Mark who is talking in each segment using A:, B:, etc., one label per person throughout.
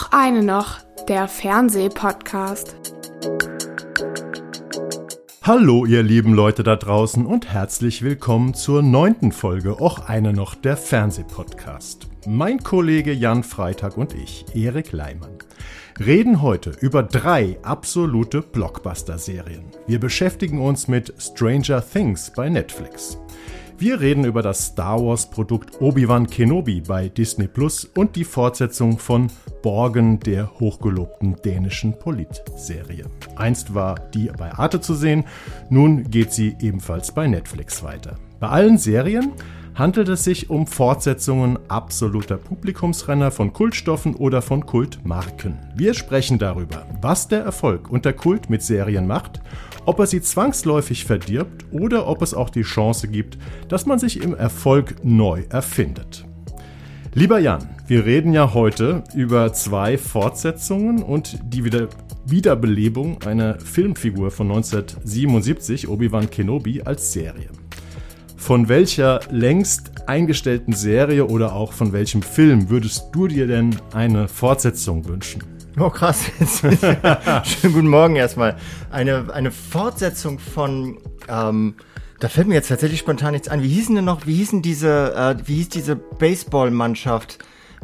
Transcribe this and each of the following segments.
A: Och eine noch, der Fernsehpodcast.
B: Hallo ihr lieben Leute da draußen und herzlich willkommen zur neunten Folge Och eine noch, der Fernsehpodcast. Mein Kollege Jan Freitag und ich, Erik Leimann, reden heute über drei absolute Blockbuster-Serien. Wir beschäftigen uns mit Stranger Things bei Netflix. Wir reden über das Star Wars-Produkt Obi-Wan Kenobi bei Disney Plus und die Fortsetzung von Borgen, der hochgelobten dänischen Polit-Serie. Einst war die bei Arte zu sehen, nun geht sie ebenfalls bei Netflix weiter. Bei allen Serien handelt es sich um Fortsetzungen absoluter Publikumsrenner von Kultstoffen oder von Kultmarken. Wir sprechen darüber, was der Erfolg und der Kult mit Serien macht ob er sie zwangsläufig verdirbt oder ob es auch die Chance gibt, dass man sich im Erfolg neu erfindet. Lieber Jan, wir reden ja heute über zwei Fortsetzungen und die Wieder Wiederbelebung einer Filmfigur von 1977, Obi-Wan Kenobi, als Serie. Von welcher längst eingestellten Serie oder auch von welchem Film würdest du dir denn eine Fortsetzung wünschen?
C: Oh krass, schönen guten Morgen erstmal. Eine, eine Fortsetzung von, ähm, da fällt mir jetzt tatsächlich spontan nichts ein. Wie hießen denn noch, wie hießen diese, äh, wie hieß diese Baseballmannschaft?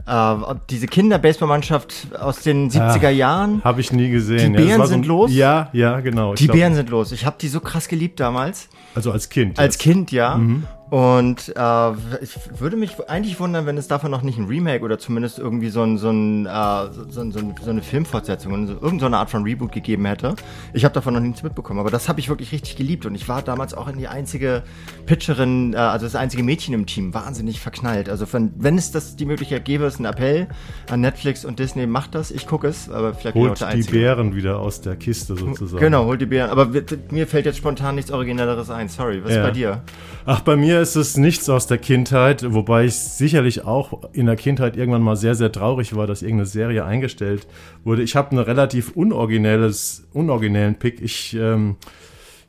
C: Äh, diese Kinder-Baseballmannschaft aus den 70er Jahren.
B: Habe ich nie gesehen.
C: Die Bären ja, sind so los?
B: Ja, ja, genau.
C: Die Bären sind los. Ich habe die so krass geliebt damals.
B: Also als Kind.
C: Als Kind, ja. Mhm. Und äh, ich würde mich eigentlich wundern, wenn es davon noch nicht ein Remake oder zumindest irgendwie so, ein, so, ein, äh, so, so, so eine Filmfortsetzung, so, irgendeine Art von Reboot gegeben hätte. Ich habe davon noch nichts mitbekommen, aber das habe ich wirklich richtig geliebt und ich war damals auch in die einzige Pitcherin, äh, also das einzige Mädchen im Team, wahnsinnig verknallt. Also wenn, wenn es das die Möglichkeit gäbe, ist ein Appell an Netflix und Disney, macht das, ich gucke es, aber vielleicht
B: holt bin ich auch der Einzige. die Bären wieder aus der Kiste sozusagen.
C: Genau, holt die Bären, aber mir fällt jetzt spontan nichts Originelleres ein, sorry, was ja. ist bei dir?
B: Ach, bei mir ist es nichts aus der Kindheit, wobei ich sicherlich auch in der Kindheit irgendwann mal sehr, sehr traurig war, dass irgendeine Serie eingestellt wurde. Ich habe einen relativ unoriginelles, unoriginellen Pick. Ich ähm,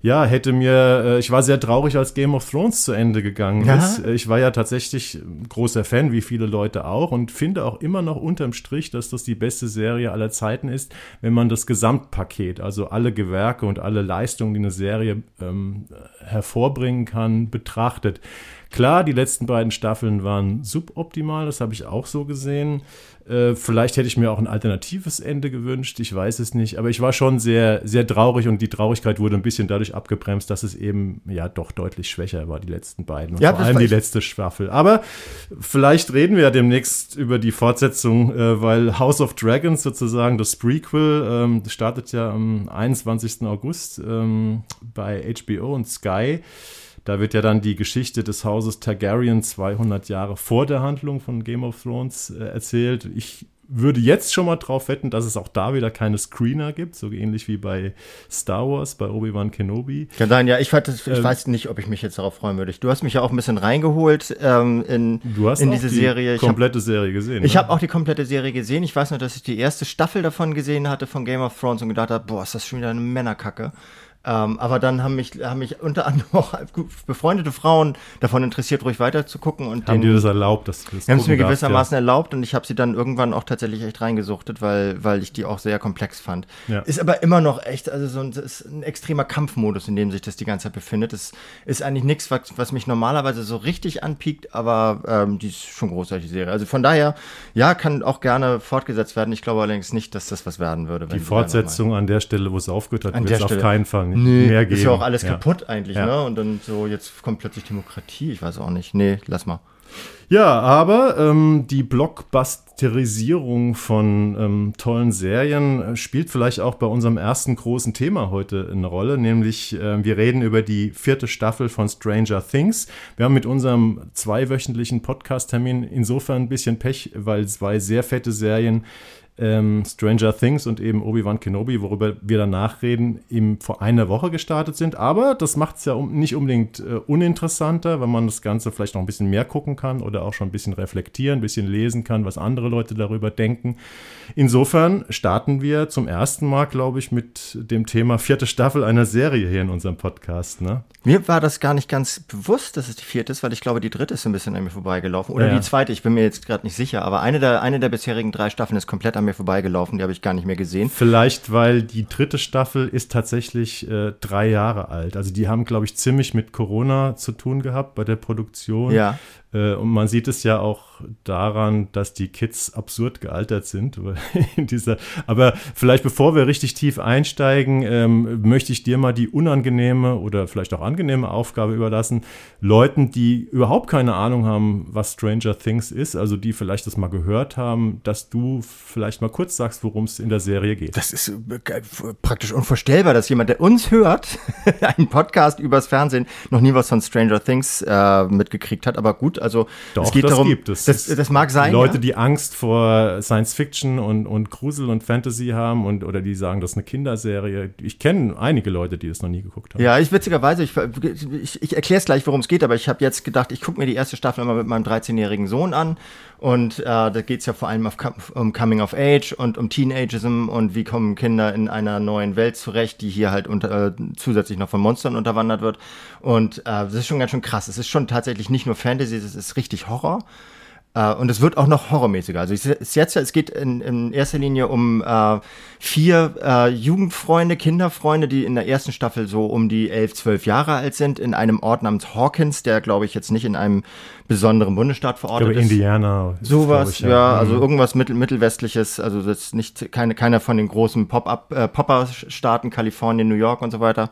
B: ja, hätte mir, äh, ich war sehr traurig, als Game of Thrones zu Ende gegangen ja? ist. Äh, ich war ja tatsächlich großer Fan, wie viele Leute auch, und finde auch immer noch unterm Strich, dass das die beste Serie aller Zeiten ist, wenn man das Gesamtpaket, also alle Gewerke und alle Leistungen, die eine Serie ähm, hervorbringen kann, betrachtet. Klar, die letzten beiden Staffeln waren suboptimal, das habe ich auch so gesehen. Äh, vielleicht hätte ich mir auch ein alternatives Ende gewünscht, ich weiß es nicht. Aber ich war schon sehr, sehr traurig und die Traurigkeit wurde ein bisschen dadurch abgebremst, dass es eben ja doch deutlich schwächer war, die letzten beiden. Und ja, vor allem die letzte Staffel. Aber vielleicht reden wir ja demnächst über die Fortsetzung, äh, weil House of Dragons sozusagen, das Prequel, ähm, startet ja am 21. August ähm, bei HBO und Sky. Da wird ja dann die Geschichte des Hauses Targaryen 200 Jahre vor der Handlung von Game of Thrones äh, erzählt. Ich würde jetzt schon mal drauf wetten, dass es auch da wieder keine Screener gibt, so ähnlich wie bei Star Wars, bei Obi-Wan Kenobi.
C: Kann sein, ja, ich, ich ähm, weiß nicht, ob ich mich jetzt darauf freuen würde. Du hast mich ja auch ein bisschen reingeholt ähm, in,
B: du hast
C: in
B: diese
C: die Serie.
B: Ich komplette hab, Serie gesehen.
C: Ich ne? habe auch die komplette Serie gesehen. Ich weiß nur, dass ich die erste Staffel davon gesehen hatte von Game of Thrones und gedacht habe, boah, ist das schon wieder eine Männerkacke. Ähm, aber dann haben mich, haben mich unter anderem auch befreundete Frauen davon interessiert, ruhig weiter zu gucken. Und
B: haben dir das erlaubt? Dass du das
C: haben es mir gewissermaßen ja. erlaubt und ich habe sie dann irgendwann auch tatsächlich echt reingesuchtet, weil, weil ich die auch sehr komplex fand. Ja. Ist aber immer noch echt, also so ein, ist ein extremer Kampfmodus, in dem sich das die ganze Zeit befindet. Es ist eigentlich nichts, was, was mich normalerweise so richtig anpiekt, aber ähm, die ist schon großartig, die Serie. Also von daher, ja, kann auch gerne fortgesetzt werden. Ich glaube allerdings nicht, dass das was werden würde.
B: die Fortsetzung an der Stelle, wo es aufgehört hat,
C: wird es
B: auf keinen Fall
C: nee, mehr geben. Ist ja auch alles ja. kaputt eigentlich, ja. ne? Und dann so, jetzt kommt plötzlich Demokratie, ich weiß auch nicht. Nee, lass mal.
B: Ja, aber ähm, die Blockbusterisierung von ähm, tollen Serien äh, spielt vielleicht auch bei unserem ersten großen Thema heute eine Rolle, nämlich äh, wir reden über die vierte Staffel von Stranger Things. Wir haben mit unserem zweiwöchentlichen Podcast-Termin insofern ein bisschen Pech, weil zwei sehr fette Serien ähm, Stranger Things und eben Obi-Wan Kenobi, worüber wir danach reden, eben vor einer Woche gestartet sind. Aber das macht es ja um, nicht unbedingt äh, uninteressanter, wenn man das Ganze vielleicht noch ein bisschen mehr gucken kann oder oder auch schon ein bisschen reflektieren, ein bisschen lesen kann, was andere Leute darüber denken. Insofern starten wir zum ersten Mal, glaube ich, mit dem Thema vierte Staffel einer Serie hier in unserem Podcast. Ne?
C: Mir war das gar nicht ganz bewusst, dass es die vierte ist, weil ich glaube, die dritte ist ein bisschen an mir vorbeigelaufen. Oder
B: Ja.
C: die zweite, ich bin mir jetzt gerade nicht sicher. Aber eine der, eine der bisherigen drei Staffeln ist komplett an mir vorbeigelaufen. Die habe ich gar nicht mehr gesehen.
B: Vielleicht, weil die dritte Staffel ist tatsächlich äh, drei Jahre alt. Also die haben, glaube ich, ziemlich mit Corona zu tun gehabt bei der Produktion.
C: Ja.
B: Äh, und man sieht es ja auch daran, dass die Kids absurd gealtert sind. dieser, aber vielleicht bevor wir richtig tief einsteigen, ähm, möchte ich dir mal die unangenehme oder vielleicht auch angenehme Aufgabe überlassen, Leuten, die überhaupt keine Ahnung haben, was Stranger Things ist, also die vielleicht das mal gehört haben, dass du vielleicht mal kurz sagst, worum es in der Serie geht.
C: Das ist äh, praktisch unvorstellbar, dass jemand, der uns hört, einen Podcast übers Fernsehen, noch nie was von Stranger Things äh, mitgekriegt hat. Aber gut, also
B: Doch,
C: es geht
B: das
C: darum,
B: gibt es.
C: Das, das mag sein.
B: Leute,
C: ja?
B: die Angst vor Science Fiction und, und Grusel und Fantasy haben und oder die sagen, das ist eine Kinderserie. Ich kenne einige Leute, die das noch nie geguckt haben.
C: Ja, ich witzigerweise, ich, ich, ich erkläre es gleich, worum es geht, aber ich habe jetzt gedacht, ich gucke mir die erste Staffel immer mit meinem 13-jährigen Sohn an. Und äh, da geht es ja vor allem um Coming of Age und um Teenageism und wie kommen Kinder in einer neuen Welt zurecht, die hier halt unter, äh, zusätzlich noch von Monstern unterwandert wird. Und äh, das ist schon ganz schön krass. Es ist schon tatsächlich nicht nur Fantasy, es ist richtig Horror. Äh, und es wird auch noch horrormäßiger. Also es jetzt, es geht in, in erster Linie um äh, vier äh, Jugendfreunde, Kinderfreunde, die in der ersten Staffel so um die elf, zwölf Jahre alt sind, in einem Ort namens Hawkins, der glaube ich jetzt nicht in einem besonderen Bundesstaat verortet
B: glaube,
C: ist.
B: Indiana.
C: Sowas,
B: ich,
C: ja,
B: Mhm.
C: also irgendwas mittel, mittelwestliches, also das ist nicht keine keiner von den großen Pop-up äh, Popper-Staaten, Kalifornien, New York und so weiter.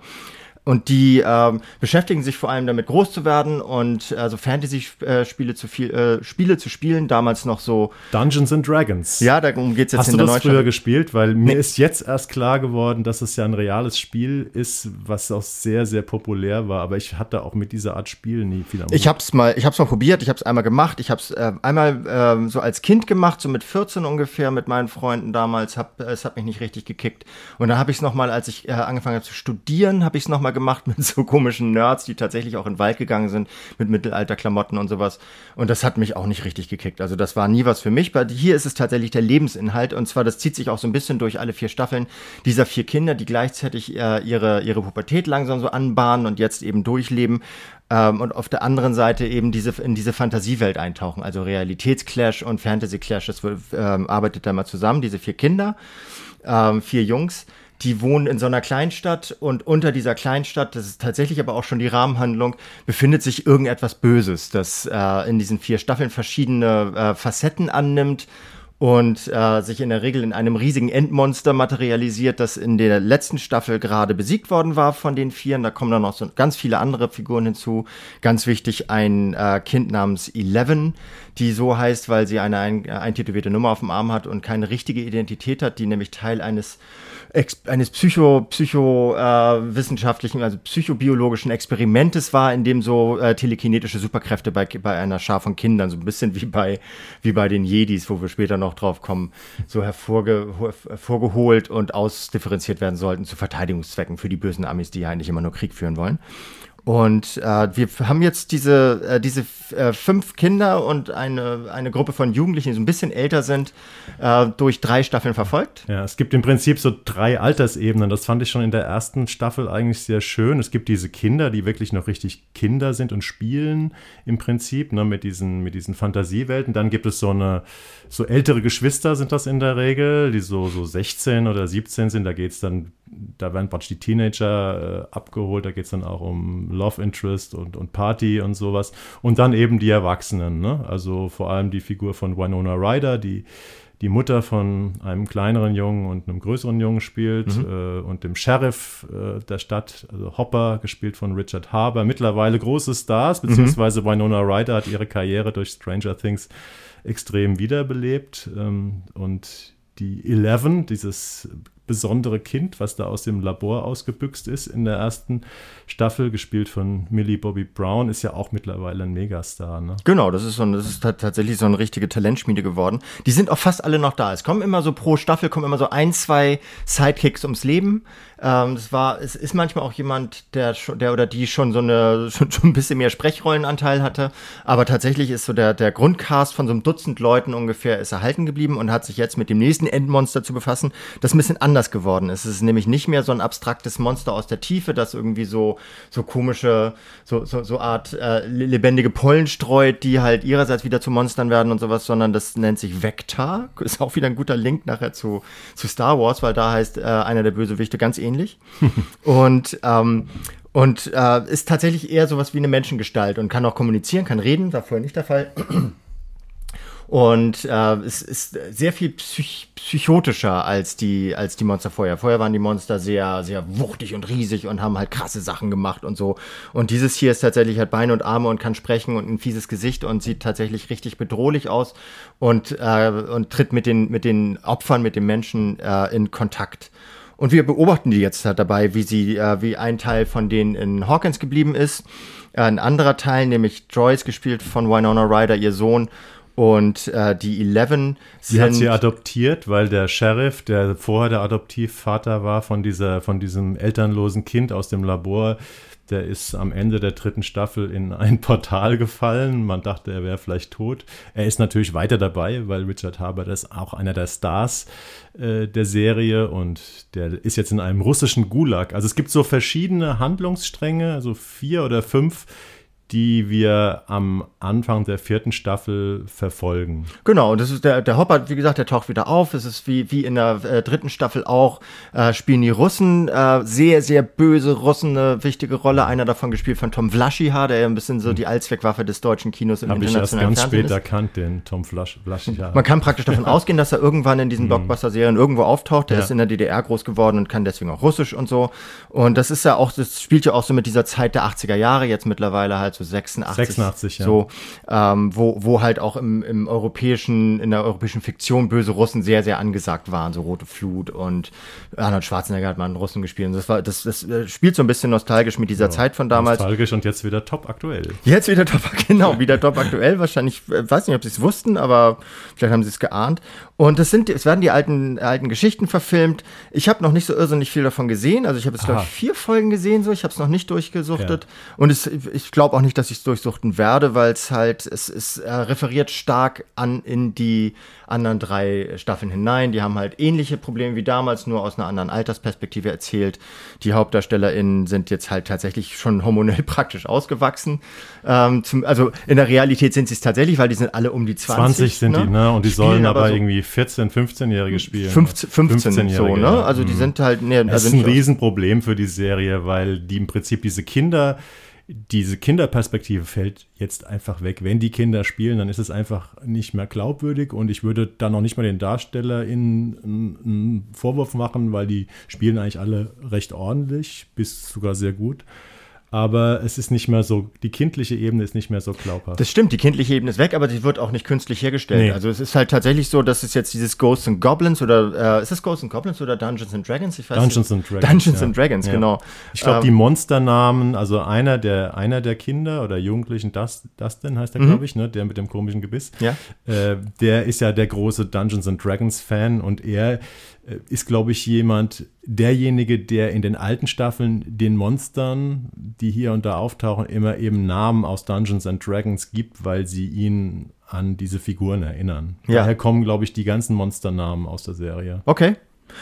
C: Und die ähm, beschäftigen sich vor allem damit, groß zu werden und also Fantasy-Spiele zu viel, äh, Spiele zu spielen. Damals noch so,
B: Dungeons and Dragons.
C: ja, darum geht's jetzt
B: Hast
C: in
B: du
C: der
B: das
C: neuen
B: früher
C: Staffel.
B: gespielt? Weil mir ist jetzt erst klar geworden, dass es ja ein reales Spiel ist, was auch sehr, sehr populär war. Aber ich hatte auch mit dieser Art Spiel nie viel am
C: Ich hab's mal, ich hab's mal probiert, ich hab's einmal gemacht, ich hab's äh, einmal ähm, so als Kind gemacht, so mit 14 ungefähr mit meinen Freunden damals, hab, es hat mich nicht richtig gekickt. Und dann habe ich es nochmal, als ich äh, angefangen habe zu studieren, habe ich es nochmal gemacht mit so komischen Nerds, die tatsächlich auch in den Wald gegangen sind mit Mittelalterklamotten und sowas. Und das hat mich auch nicht richtig gekickt. Also das war nie was für mich, weil hier ist es tatsächlich der Lebensinhalt und zwar, das zieht sich auch so ein bisschen durch alle vier Staffeln dieser vier Kinder, die gleichzeitig äh, ihre, ihre Pubertät langsam so anbahnen und jetzt eben durchleben ähm, und auf der anderen Seite eben diese in diese Fantasiewelt eintauchen, also Realitätsclash und Fantasy-Clash, das wird, ähm, arbeitet da mal zusammen, diese vier Kinder, ähm, vier Jungs, die wohnen in so einer Kleinstadt und unter dieser Kleinstadt, das ist tatsächlich aber auch schon die Rahmenhandlung, befindet sich irgendetwas Böses, das äh, in diesen vier Staffeln verschiedene äh, Facetten annimmt und äh, sich in der Regel in einem riesigen Endmonster materialisiert, das in der letzten Staffel gerade besiegt worden war von den Vieren. Da kommen dann noch so ganz viele andere Figuren hinzu. Ganz wichtig ein äh, Kind namens Eleven, die so heißt, weil sie eine ein, eintätowierte Nummer auf dem Arm hat und keine richtige Identität hat, die nämlich Teil eines Ex eines psycho psycho äh, also psychobiologischen Experimentes war, in dem so äh, telekinetische Superkräfte bei, bei einer Schar von Kindern so ein bisschen wie bei wie bei den Jedis, wo wir später noch drauf kommen, so hervorge hervorgeholt und ausdifferenziert werden sollten zu Verteidigungszwecken für die bösen Amis, die ja eigentlich immer nur Krieg führen wollen. Und äh, wir haben jetzt diese, äh, diese äh, fünf Kinder und eine, eine Gruppe von Jugendlichen, die so ein bisschen älter sind, äh, durch drei Staffeln verfolgt.
B: Ja, es gibt im Prinzip so drei Altersebenen. Das fand ich schon in der ersten Staffel eigentlich sehr schön. Es gibt diese Kinder, die wirklich noch richtig Kinder sind und spielen im Prinzip, ne, mit diesen, mit diesen Fantasiewelten. Dann gibt es so eine, so ältere Geschwister sind das in der Regel, die so, so 16 oder 17 sind. Da geht's dann, da werden praktisch die Teenager äh, abgeholt. Da geht's dann auch um Love Interest und, und Party und sowas. Und dann eben die Erwachsenen, ne? Also vor allem die Figur von Winona Ryder, die die Mutter von einem kleineren Jungen und einem größeren Jungen spielt äh, und dem Sheriff äh, der Stadt, also Hopper, gespielt von Richard Harbour. Mittlerweile große Stars, beziehungsweise Winona Ryder hat ihre Karriere durch Stranger Things extrem wiederbelebt. Ähm, und die Eleven, dieses besondere Kind, was da aus dem Labor ausgebüxt ist in der ersten Staffel, gespielt von Millie Bobby Brown, ist ja auch mittlerweile ein Megastar. Ne?
C: Genau, das ist so das ist ta- tatsächlich so eine richtige Talentschmiede geworden. Die sind auch fast alle noch da. Es kommen immer so pro Staffel kommen immer so ein, zwei Sidekicks ums Leben. Äh, Ähm, das war, es ist manchmal auch jemand, der der oder die schon so eine, schon, schon ein bisschen mehr Sprechrollenanteil hatte. Aber tatsächlich ist so der, der Grundcast von so einem Dutzend Leuten ungefähr ist erhalten geblieben und hat sich jetzt mit dem nächsten Endmonster zu befassen, das ein bisschen anders geworden ist. Es ist nämlich nicht mehr so ein abstraktes Monster aus der Tiefe, das irgendwie so, so komische, so, so, so Art äh, lebendige Pollen streut, die halt ihrerseits wieder zu Monstern werden und sowas, sondern das nennt sich Vector. Ist auch wieder ein guter Link nachher zu, zu Star Wars, weil da heißt äh, einer der Bösewichte ganz ähnlich. und ähm, und äh, ist tatsächlich eher sowas wie eine Menschengestalt und kann auch kommunizieren, kann reden, war vorher nicht der Fall. Und äh, es ist sehr viel psych psychotischer als die, als die Monster vorher. Vorher waren die Monster sehr, sehr wuchtig und riesig und haben halt krasse Sachen gemacht und so. Und dieses hier ist tatsächlich hat Beine und Arme und kann sprechen und ein fieses Gesicht und sieht tatsächlich richtig bedrohlich aus und, äh, und tritt mit den, mit den Opfern, mit den Menschen äh, in Kontakt. Und wir beobachten die jetzt halt dabei, wie sie, äh, wie ein Teil von denen in Hawkins geblieben ist. Äh, ein anderer Teil, nämlich Joyce, gespielt von Winona Ryder, ihr Sohn. Und äh, die Eleven
B: Sie hat sie adoptiert, weil der Sheriff, der vorher der Adoptivvater war von dieser, von diesem elternlosen Kind aus dem Labor, der ist am Ende der dritten Staffel in ein Portal gefallen. Man dachte, er wäre vielleicht tot. Er ist natürlich weiter dabei, weil Richard Harbour ist auch einer der Stars äh, der Serie und der ist jetzt in einem russischen Gulag. Also es gibt so verschiedene Handlungsstränge, also vier oder fünf, die wir am Anfang der vierten Staffel verfolgen.
C: Genau, und das ist der, der Hopper, wie gesagt, der taucht wieder auf. Es ist wie, wie in der äh, dritten Staffel auch, äh, spielen die Russen, äh, sehr, sehr böse Russen eine wichtige Rolle. Einer davon gespielt von Tom Vlaschiha, der ja ein bisschen so die Allzweckwaffe des deutschen Kinos
B: im Hab internationalen ich erst ganz spät ist. erkannt, den Tom Vlaschiha.
C: Man kann praktisch davon ausgehen, dass er irgendwann in diesen mhm. Blockbuster-Serien irgendwo auftaucht. Der ja. ist in der DDR groß geworden und kann deswegen auch Russisch und so. Und das ist ja auch, das spielt ja auch so mit dieser Zeit der 80er Jahre jetzt mittlerweile halt so 86.
B: 86, ja.
C: So, ähm, wo, wo halt auch im, im europäischen, in der europäischen Fiktion böse Russen sehr, sehr angesagt waren, so Rote Flut und Arnold Schwarzenegger hat mal einen Russen gespielt. Und das war, das, das äh, spielt so ein bisschen nostalgisch mit dieser ja, Zeit von damals.
B: Nostalgisch und jetzt wieder top aktuell.
C: Jetzt wieder top, genau, wieder top aktuell. Wahrscheinlich, äh, weiß nicht, ob sie es wussten, aber vielleicht haben sie es geahnt. Und es sind, es werden die alten, alten Geschichten verfilmt. Ich habe noch nicht so irrsinnig viel davon gesehen. Also ich habe jetzt, glaube ich, vier Folgen gesehen, so. Ich habe es noch nicht durchgesuchtet. Ja. Und es, ich glaube auch nicht, dass ich es durchsuchten werde, weil es halt, es, es äh, referiert stark an in die anderen drei Staffeln hinein. Die haben halt ähnliche Probleme wie damals, nur aus einer anderen Altersperspektive erzählt. Die HauptdarstellerInnen sind jetzt halt tatsächlich schon hormonell praktisch ausgewachsen. Ähm, zum, also in der Realität sind sie es tatsächlich, weil die sind alle um die 20.
B: 20 sind ne? die, ne? Und die Spielen sollen aber, so irgendwie 14, 15-Jährige spielen.
C: 15, 15, 15 so, ne? Also die mhm. sind halt, ne,
B: Das ist ein Riesenproblem für die Serie, weil die im Prinzip diese Kinder diese Kinderperspektive fällt jetzt einfach weg. Wenn die Kinder spielen, dann ist es einfach nicht mehr glaubwürdig und ich würde da noch nicht mal den DarstellerInnen einen Vorwurf machen, weil die spielen eigentlich alle recht ordentlich, bis sogar sehr gut aber es ist nicht mehr so, die kindliche Ebene ist nicht mehr so glaubhaft.
C: Das stimmt, die kindliche Ebene ist weg, aber sie wird auch nicht künstlich hergestellt. Nee. Also es ist halt tatsächlich so, dass es jetzt dieses Ghosts and Goblins oder äh, ist es Ghosts and Goblins oder Dungeons and Dragons?
B: Ich weiß Dungeons nicht. and
C: Dragons. Dungeons ja. and Dragons, ja. genau.
B: Ich glaube, ähm, die Monsternamen, also einer der, einer der Kinder oder Jugendlichen, das, Dustin heißt der, mhm. glaube ich, ne, der mit dem komischen Gebiss,
C: ja.
B: Äh, der ist ja der große Dungeons and Dragons Fan und er äh, ist, glaube ich, jemand, derjenige, der in den alten Staffeln den Monstern, die hier und da auftauchen, immer eben Namen aus Dungeons and Dragons gibt, weil sie ihn an diese Figuren erinnern. Ja. Daher kommen, glaube ich, die ganzen Monsternamen aus der Serie.
C: Okay.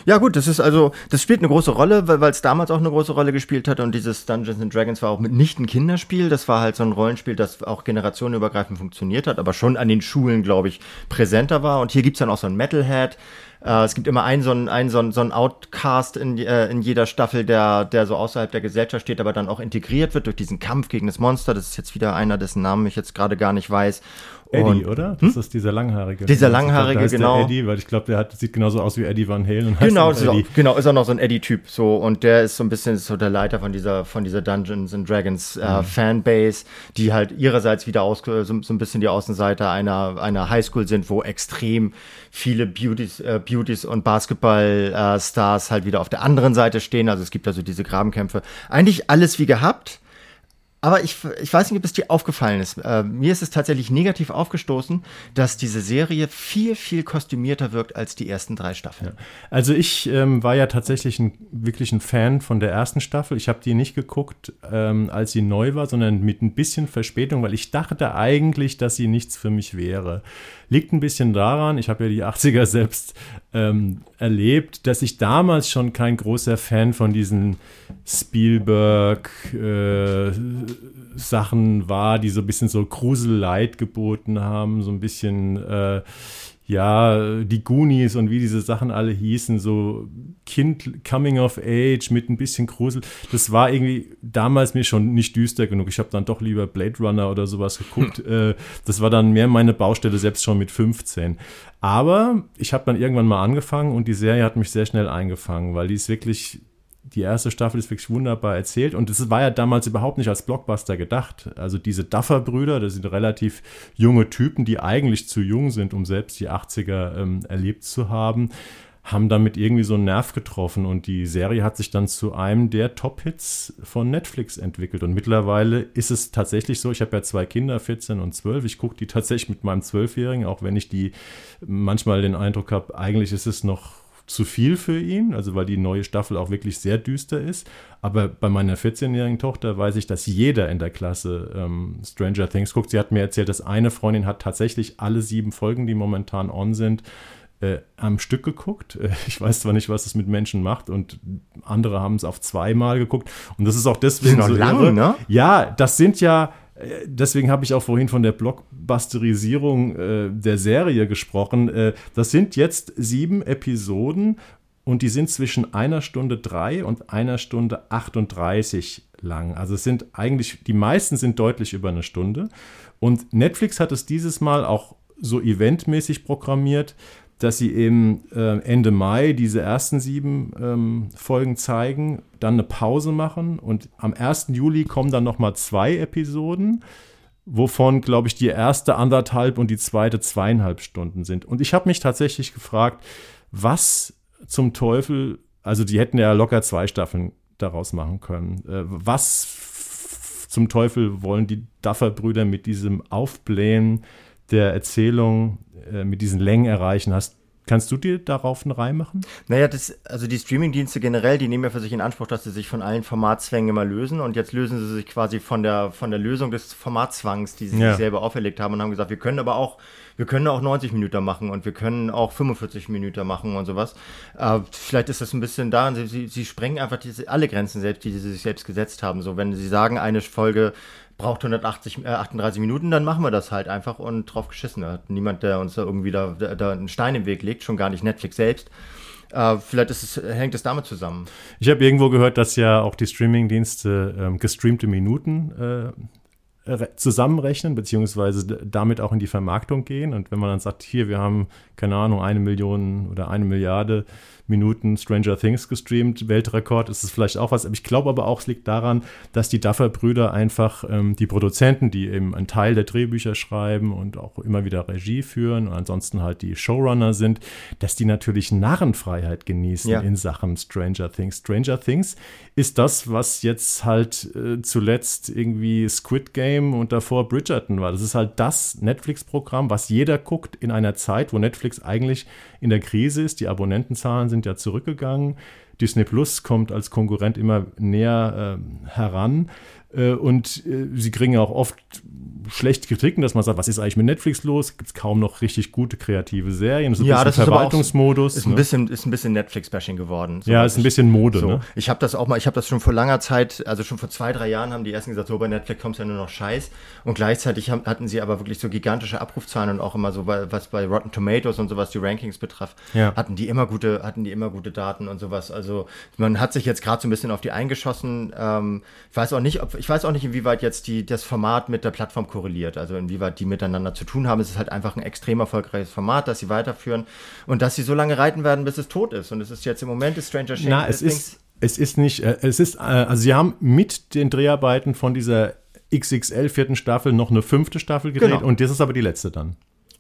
C: Ja gut, das ist also, das spielt eine große Rolle, weil es damals auch eine große Rolle gespielt hat und dieses Dungeons and Dragons war auch mitnichten Kinderspiel, das war halt so ein Rollenspiel, das auch generationenübergreifend funktioniert hat, aber schon an den Schulen, glaube ich, präsenter war und hier gibt es dann auch so ein Metalhead, äh, es gibt immer einen so einen, einen, so einen, so einen Outcast in, äh, in jeder Staffel, der, der so außerhalb der Gesellschaft steht, aber dann auch integriert wird durch diesen Kampf gegen das Monster. Das ist jetzt wieder einer, dessen Namen ich jetzt gerade gar nicht weiß.
B: Eddie, oder? Das hm? ist dieser Langhaarige.
C: Dieser Langhaarige, glaub, genau.
B: Eddie, weil ich glaube, der hat, sieht genauso aus wie Eddie Van Halen.
C: genau, ist auch, genau, ist auch noch so ein Eddie-Typ. So, und der ist so ein bisschen so der Leiter von dieser, von dieser Dungeons and Dragons äh, mhm. Fanbase, die halt ihrerseits wieder aus, so, so ein bisschen die Außenseiter einer, einer Highschool sind, wo extrem viele Beauties, äh, Beauties und Basketball-Stars äh, halt wieder auf der anderen Seite stehen. Also es gibt also diese Grabenkämpfe. Eigentlich alles wie gehabt Aber ich, ich weiß nicht, ob es dir aufgefallen ist. Äh, mir ist es tatsächlich negativ aufgestoßen, dass diese Serie viel, viel kostümierter wirkt als die ersten drei Staffeln.
B: Ja. Also ich ähm, war ja tatsächlich ein, wirklich ein Fan von der ersten Staffel. Ich habe die nicht geguckt, ähm, als sie neu war, sondern mit ein bisschen Verspätung, weil ich dachte eigentlich, dass sie nichts für mich wäre. Liegt ein bisschen daran, ich habe ja die 80er selbst ähm, erlebt, dass ich damals schon kein großer Fan von diesen Spielberg äh, war, die so ein bisschen so Grusel-Light geboten haben, so ein bisschen äh, ja, die Goonies und wie diese Sachen alle hießen, so Kind Coming of Age mit ein bisschen Grusel. Das war irgendwie damals mir schon nicht düster genug. Ich habe dann doch lieber Blade Runner oder sowas geguckt. Hm. das war dann mehr meine Baustelle, selbst schon mit 15. Aber ich habe dann irgendwann mal angefangen und die Serie hat mich sehr schnell eingefangen, weil die ist wirklich die erste Staffel ist wirklich wunderbar erzählt und es war ja damals überhaupt nicht als Blockbuster gedacht. Also diese Duffer-Brüder, das sind relativ junge Typen, die eigentlich zu jung sind, um selbst die 80er ähm, erlebt zu haben, haben damit irgendwie so einen Nerv getroffen und die Serie hat sich dann zu einem der Top-Hits von Netflix entwickelt und mittlerweile ist es tatsächlich so, ich habe ja zwei Kinder, 14 und 12, ich gucke die tatsächlich mit meinem Zwölfjährigen, auch wenn ich die manchmal den Eindruck habe, eigentlich ist es noch zu viel für ihn, also weil die neue Staffel auch wirklich sehr düster ist. Aber bei meiner 14-jährigen Tochter weiß ich, dass jeder in der Klasse ähm, Stranger Things guckt. Sie hat mir erzählt, dass eine Freundin hat tatsächlich alle sieben Folgen, die momentan on sind, äh, am Stück geguckt. Äh, ich weiß zwar nicht, was es mit Menschen macht und andere haben es auf zweimal geguckt. Und das ist auch deswegen
C: das ist
B: so
C: lang, irre. ne?
B: Ja, das sind ja deswegen habe ich auch vorhin von der Blockbusterisierung äh, der Serie gesprochen. Äh, das sind jetzt sieben Episoden und die sind zwischen einer Stunde drei und einer Stunde 38 lang. Also es sind eigentlich, die meisten sind deutlich über eine Stunde. Und Netflix hat es dieses Mal auch so eventmäßig programmiert, dass sie eben äh, Ende Mai diese ersten sieben ähm, Folgen zeigen, dann eine Pause machen und am 1. Juli kommen dann nochmal zwei Episoden, wovon, glaube ich, die erste anderthalb und die zweite zweieinhalb Stunden sind. Und ich habe mich tatsächlich gefragt, was zum Teufel, also die hätten ja locker zwei Staffeln daraus machen können. Äh, was zum Teufel wollen die Duffer-Brüder mit diesem Aufblähen der Erzählung äh, mit diesen Längen erreichen. Hast, kannst du dir darauf einen Reim machen?
C: Naja, das, also die Streamingdienste generell, die nehmen ja für sich in Anspruch, dass sie sich von allen Formatzwängen immer lösen und jetzt lösen sie sich quasi von der, von der Lösung des Formatzwangs, die sie ja. sich selber auferlegt haben und haben gesagt, wir können aber auch wir können auch 90 Minuten machen und wir können auch 45 Minuten machen und sowas. Äh, vielleicht ist das ein bisschen da, sie, sie, sie sprengen einfach diese, alle Grenzen selbst, die sie sich selbst gesetzt haben. So, wenn sie sagen, eine Folge braucht 180, äh, 38 Minuten, dann machen wir das halt einfach und drauf geschissen. Hat niemand, der uns da irgendwie da, da, da einen Stein im Weg legt, schon gar nicht Netflix selbst. Uh, vielleicht es, hängt es damit zusammen.
B: Ich habe irgendwo gehört, dass ja auch die Streamingdienste ähm, gestreamte Minuten äh, zusammenrechnen, beziehungsweise damit auch in die Vermarktung gehen. Und wenn man dann sagt, hier, wir haben, keine Ahnung, eine Million oder eine Milliarde Minuten Stranger Things gestreamt. Weltrekord ist es vielleicht auch was. Ich glaube aber auch, es liegt daran, dass die Duffer-Brüder einfach ähm, die Produzenten, die eben einen Teil der Drehbücher schreiben und auch immer wieder Regie führen und ansonsten halt die Showrunner sind, dass die natürlich Narrenfreiheit genießen ja. in Sachen Stranger Things. Stranger Things ist das, was jetzt halt äh, zuletzt irgendwie Squid Game und davor Bridgerton war. Das ist halt das Netflix-Programm, was jeder guckt in einer Zeit, wo Netflix eigentlich in der Krise ist. Die Abonnentenzahlen sind ja zurückgegangen. Disney Plus kommt als Konkurrent immer näher äh, heran. Äh, und äh, sie kriegen auch oft schlechte Kritiken, dass man sagt, was ist eigentlich mit Netflix los? Gibt es kaum noch richtig gute kreative Serien?
C: So ja, das Verwaltungsmodus. Ist, ne? ein bisschen, ist ein bisschen Netflix-Bashing geworden.
B: So ja, ist ein bisschen Mode. So. Ne?
C: Ich habe das auch mal, ich habe das schon vor langer Zeit, also schon vor zwei, drei Jahren haben die ersten gesagt, so bei Netflix kommt ja nur noch Scheiß. Und gleichzeitig haben, hatten sie aber wirklich so gigantische Abrufzahlen und auch immer so, bei, was bei Rotten Tomatoes und sowas die Rankings betrifft, ja. hatten die immer gute, hatten die immer gute Daten und sowas. Also man hat sich jetzt gerade so ein bisschen auf die eingeschossen. Ähm, ich weiß auch nicht, ob, ich weiß auch nicht, inwieweit jetzt die, das Format mit der Plattform korreliert, also inwieweit die miteinander zu tun haben. Es ist halt einfach ein extrem erfolgreiches Format, das sie weiterführen und dass sie so lange reiten werden, bis es tot ist. Und es ist jetzt im Moment ist Stranger Things.
B: Na, es ist, es ist nicht, äh, es ist, äh, also sie haben mit den Dreharbeiten von dieser XXL vierten Staffel noch eine fünfte Staffel gedreht genau. und das ist aber die letzte dann.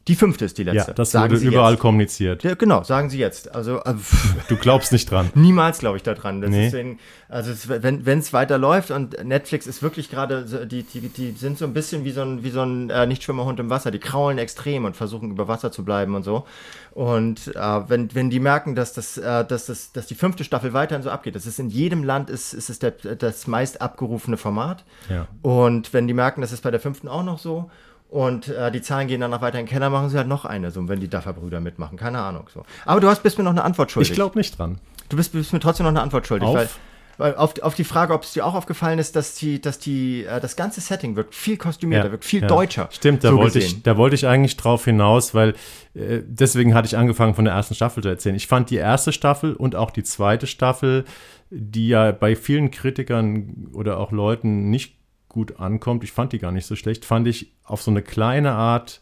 C: Die fünfte ist die letzte.
B: Ja, das sagen wurde Sie überall jetzt. kommuniziert.
C: Ja, genau, sagen Sie jetzt. Also, also
B: du glaubst nicht dran.
C: Niemals glaube ich da dran. Nee. Deswegen, also es, wenn es weiterläuft und Netflix ist wirklich gerade, die, die, die sind so ein bisschen wie so ein, wie so ein äh, Nichtschwimmerhund im Wasser. Die kraulen extrem und versuchen über Wasser zu bleiben und so. Und äh, wenn, wenn die merken, dass, das, äh, dass, das, dass die fünfte Staffel weiterhin so abgeht, das ist in jedem Land ist, ist es der, das meist abgerufene Format.
B: Ja.
C: Und wenn die merken, das ist bei der fünften auch noch so und äh, die Zahlen gehen dann noch weiter in den Keller, machen sie halt noch eine, so wenn die Duffer-Brüder mitmachen. Keine Ahnung. So. Aber du hast, bist mir noch eine Antwort schuldig.
B: Ich glaube nicht dran.
C: Du bist, bist, mir trotzdem noch eine Antwort schuldig.
B: Auf?
C: Weil, weil auf, auf die Frage, ob es dir auch aufgefallen ist, dass die, dass die, äh, das ganze Setting wirkt viel kostümierter, ja, wirkt viel
B: ja.
C: deutscher.
B: Stimmt, da so wollte ich, da wollte ich eigentlich drauf hinaus, weil äh, deswegen hatte ich angefangen von der ersten Staffel zu erzählen. Ich fand die erste Staffel und auch die zweite Staffel, die ja bei vielen Kritikern oder auch Leuten nicht gut ankommt, ich fand die gar nicht so schlecht, fand ich auf so eine kleine Art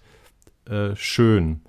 B: äh, schön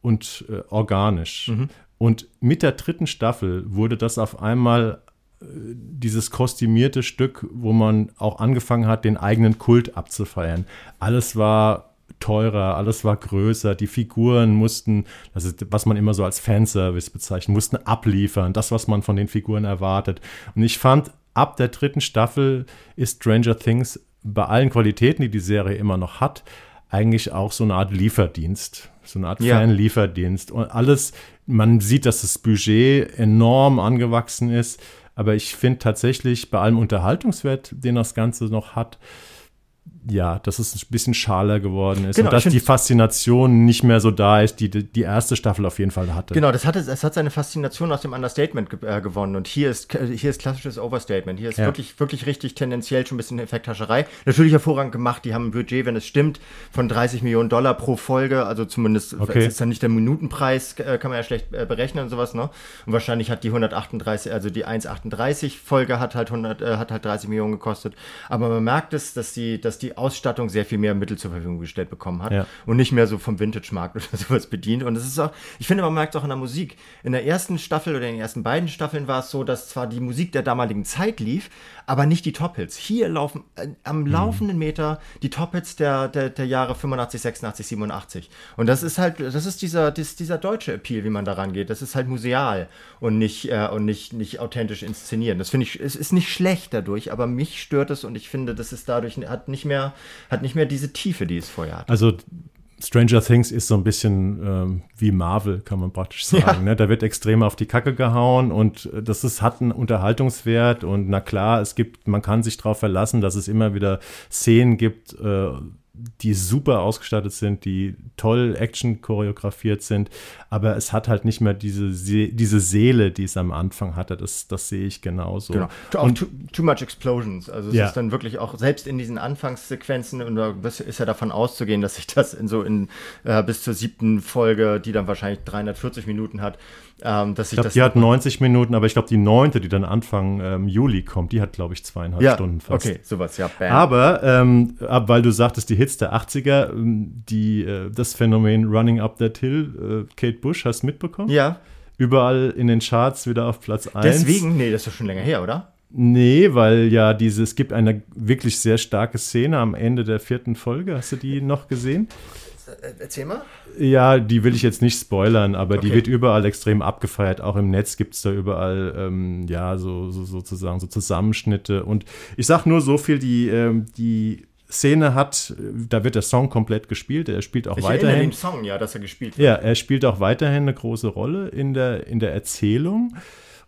B: und äh, organisch. Mhm. Und mit der dritten Staffel wurde das auf einmal äh, dieses kostümierte Stück, wo man auch angefangen hat, den eigenen Kult abzufeiern. Alles war teurer, alles war größer, die Figuren mussten, das ist, was man immer so als Fanservice bezeichnet, mussten abliefern, das, was man von den Figuren erwartet. Und ich fand, ab der dritten Staffel ist Stranger Things bei allen Qualitäten, die die Serie immer noch hat, eigentlich auch so eine Art Lieferdienst, so eine Art ja. Fanlieferdienst. Und alles, man sieht, dass das Budget enorm angewachsen ist, aber ich finde tatsächlich bei allem Unterhaltungswert, den das Ganze noch hat, ja, dass es ein bisschen schaler geworden ist
C: genau,
B: und dass die Faszination nicht mehr so da ist, die die erste Staffel auf jeden Fall hatte.
C: Genau, das hat es hat seine Faszination aus dem Understatement ge äh, gewonnen und hier ist hier ist klassisches Overstatement. Hier ist ja. wirklich wirklich richtig tendenziell schon ein bisschen Effekthascherei. Natürlich hervorragend gemacht. Die haben ein Budget, wenn es stimmt, von 30 Millionen Dollar pro Folge, also zumindest
B: okay.
C: ist dann nicht der Minutenpreis, äh, kann man ja schlecht äh, berechnen und sowas, ne? Und wahrscheinlich hat die 138, also die 1,38 Folge hat halt 100 äh, hat halt 30 Millionen gekostet. Aber man merkt es, dass die dass die Ausstattung sehr viel mehr Mittel zur Verfügung gestellt bekommen hat
B: ja.
C: und nicht mehr so vom Vintage-Markt oder sowas bedient. Und es ist auch, ich finde, man merkt es auch in der Musik. In der ersten Staffel oder in den ersten beiden Staffeln war es so, dass zwar die Musik der damaligen Zeit lief, aber nicht die Top-Hits. Hier laufen äh, am mhm. laufenden Meter die Top-Hits der, der, der Jahre 85, 86, 87. Und das ist halt, das ist dieser, das, dieser deutsche Appeal, wie man daran geht. Das ist halt museal und nicht, äh, und nicht, nicht authentisch inszenieren. Das finde ich, es ist nicht schlecht dadurch, aber mich stört es und ich finde, das ist dadurch, hat nicht mehr, hat nicht mehr diese Tiefe, die es vorher hat.
B: Also Stranger Things ist so ein bisschen ähm, wie Marvel, kann man praktisch sagen. Ja. Ne? Da wird extrem auf die Kacke gehauen und das ist, hat einen Unterhaltungswert und na klar, es gibt, man kann sich darauf verlassen, dass es immer wieder Szenen gibt, äh, die super ausgestattet sind, die toll Action choreografiert sind, aber es hat halt nicht mehr diese, See diese Seele, die es am Anfang hatte. Das, das sehe ich genauso.
C: Genau. Auch und, too, too, much explosions. Also es ja. ist dann wirklich auch, selbst in diesen Anfangssequenzen, und da ist ja davon auszugehen, dass sich das in so in äh, bis zur siebten Folge, die dann wahrscheinlich 340 Minuten hat, ähm, dass
B: ich glaube, die hat 90 Minuten, aber ich glaube, die neunte, die dann Anfang ähm, Juli kommt, die hat, glaube ich, zweieinhalb
C: ja,
B: Stunden
C: fast. Okay, sowas, ja.
B: Bam. Aber, ähm, ab, weil du sagtest, die Hits der 80er, ähm, die, äh, das Phänomen Running Up That Hill, äh, Kate Bush, hast du mitbekommen?
C: Ja.
B: Überall in den Charts wieder auf Platz 1.
C: Deswegen, nee, das ist doch schon länger her, oder?
B: Nee, weil ja diese, es gibt eine wirklich sehr starke Szene am Ende der vierten Folge. Hast du die noch gesehen?
C: Äh, erzähl mal.
B: Ja, die will ich jetzt nicht spoilern, aber okay. die wird überall extrem abgefeiert. Auch im Netz gibt es da überall, ähm, ja, so, so, sozusagen so Zusammenschnitte. Und ich sag nur so viel, die, ähm, die Szene hat, da wird der Song komplett gespielt. Er spielt auch
C: ich
B: weiterhin.
C: den Song, ja, dass er gespielt
B: wird. Ja, er spielt auch weiterhin eine große Rolle in der, in der Erzählung.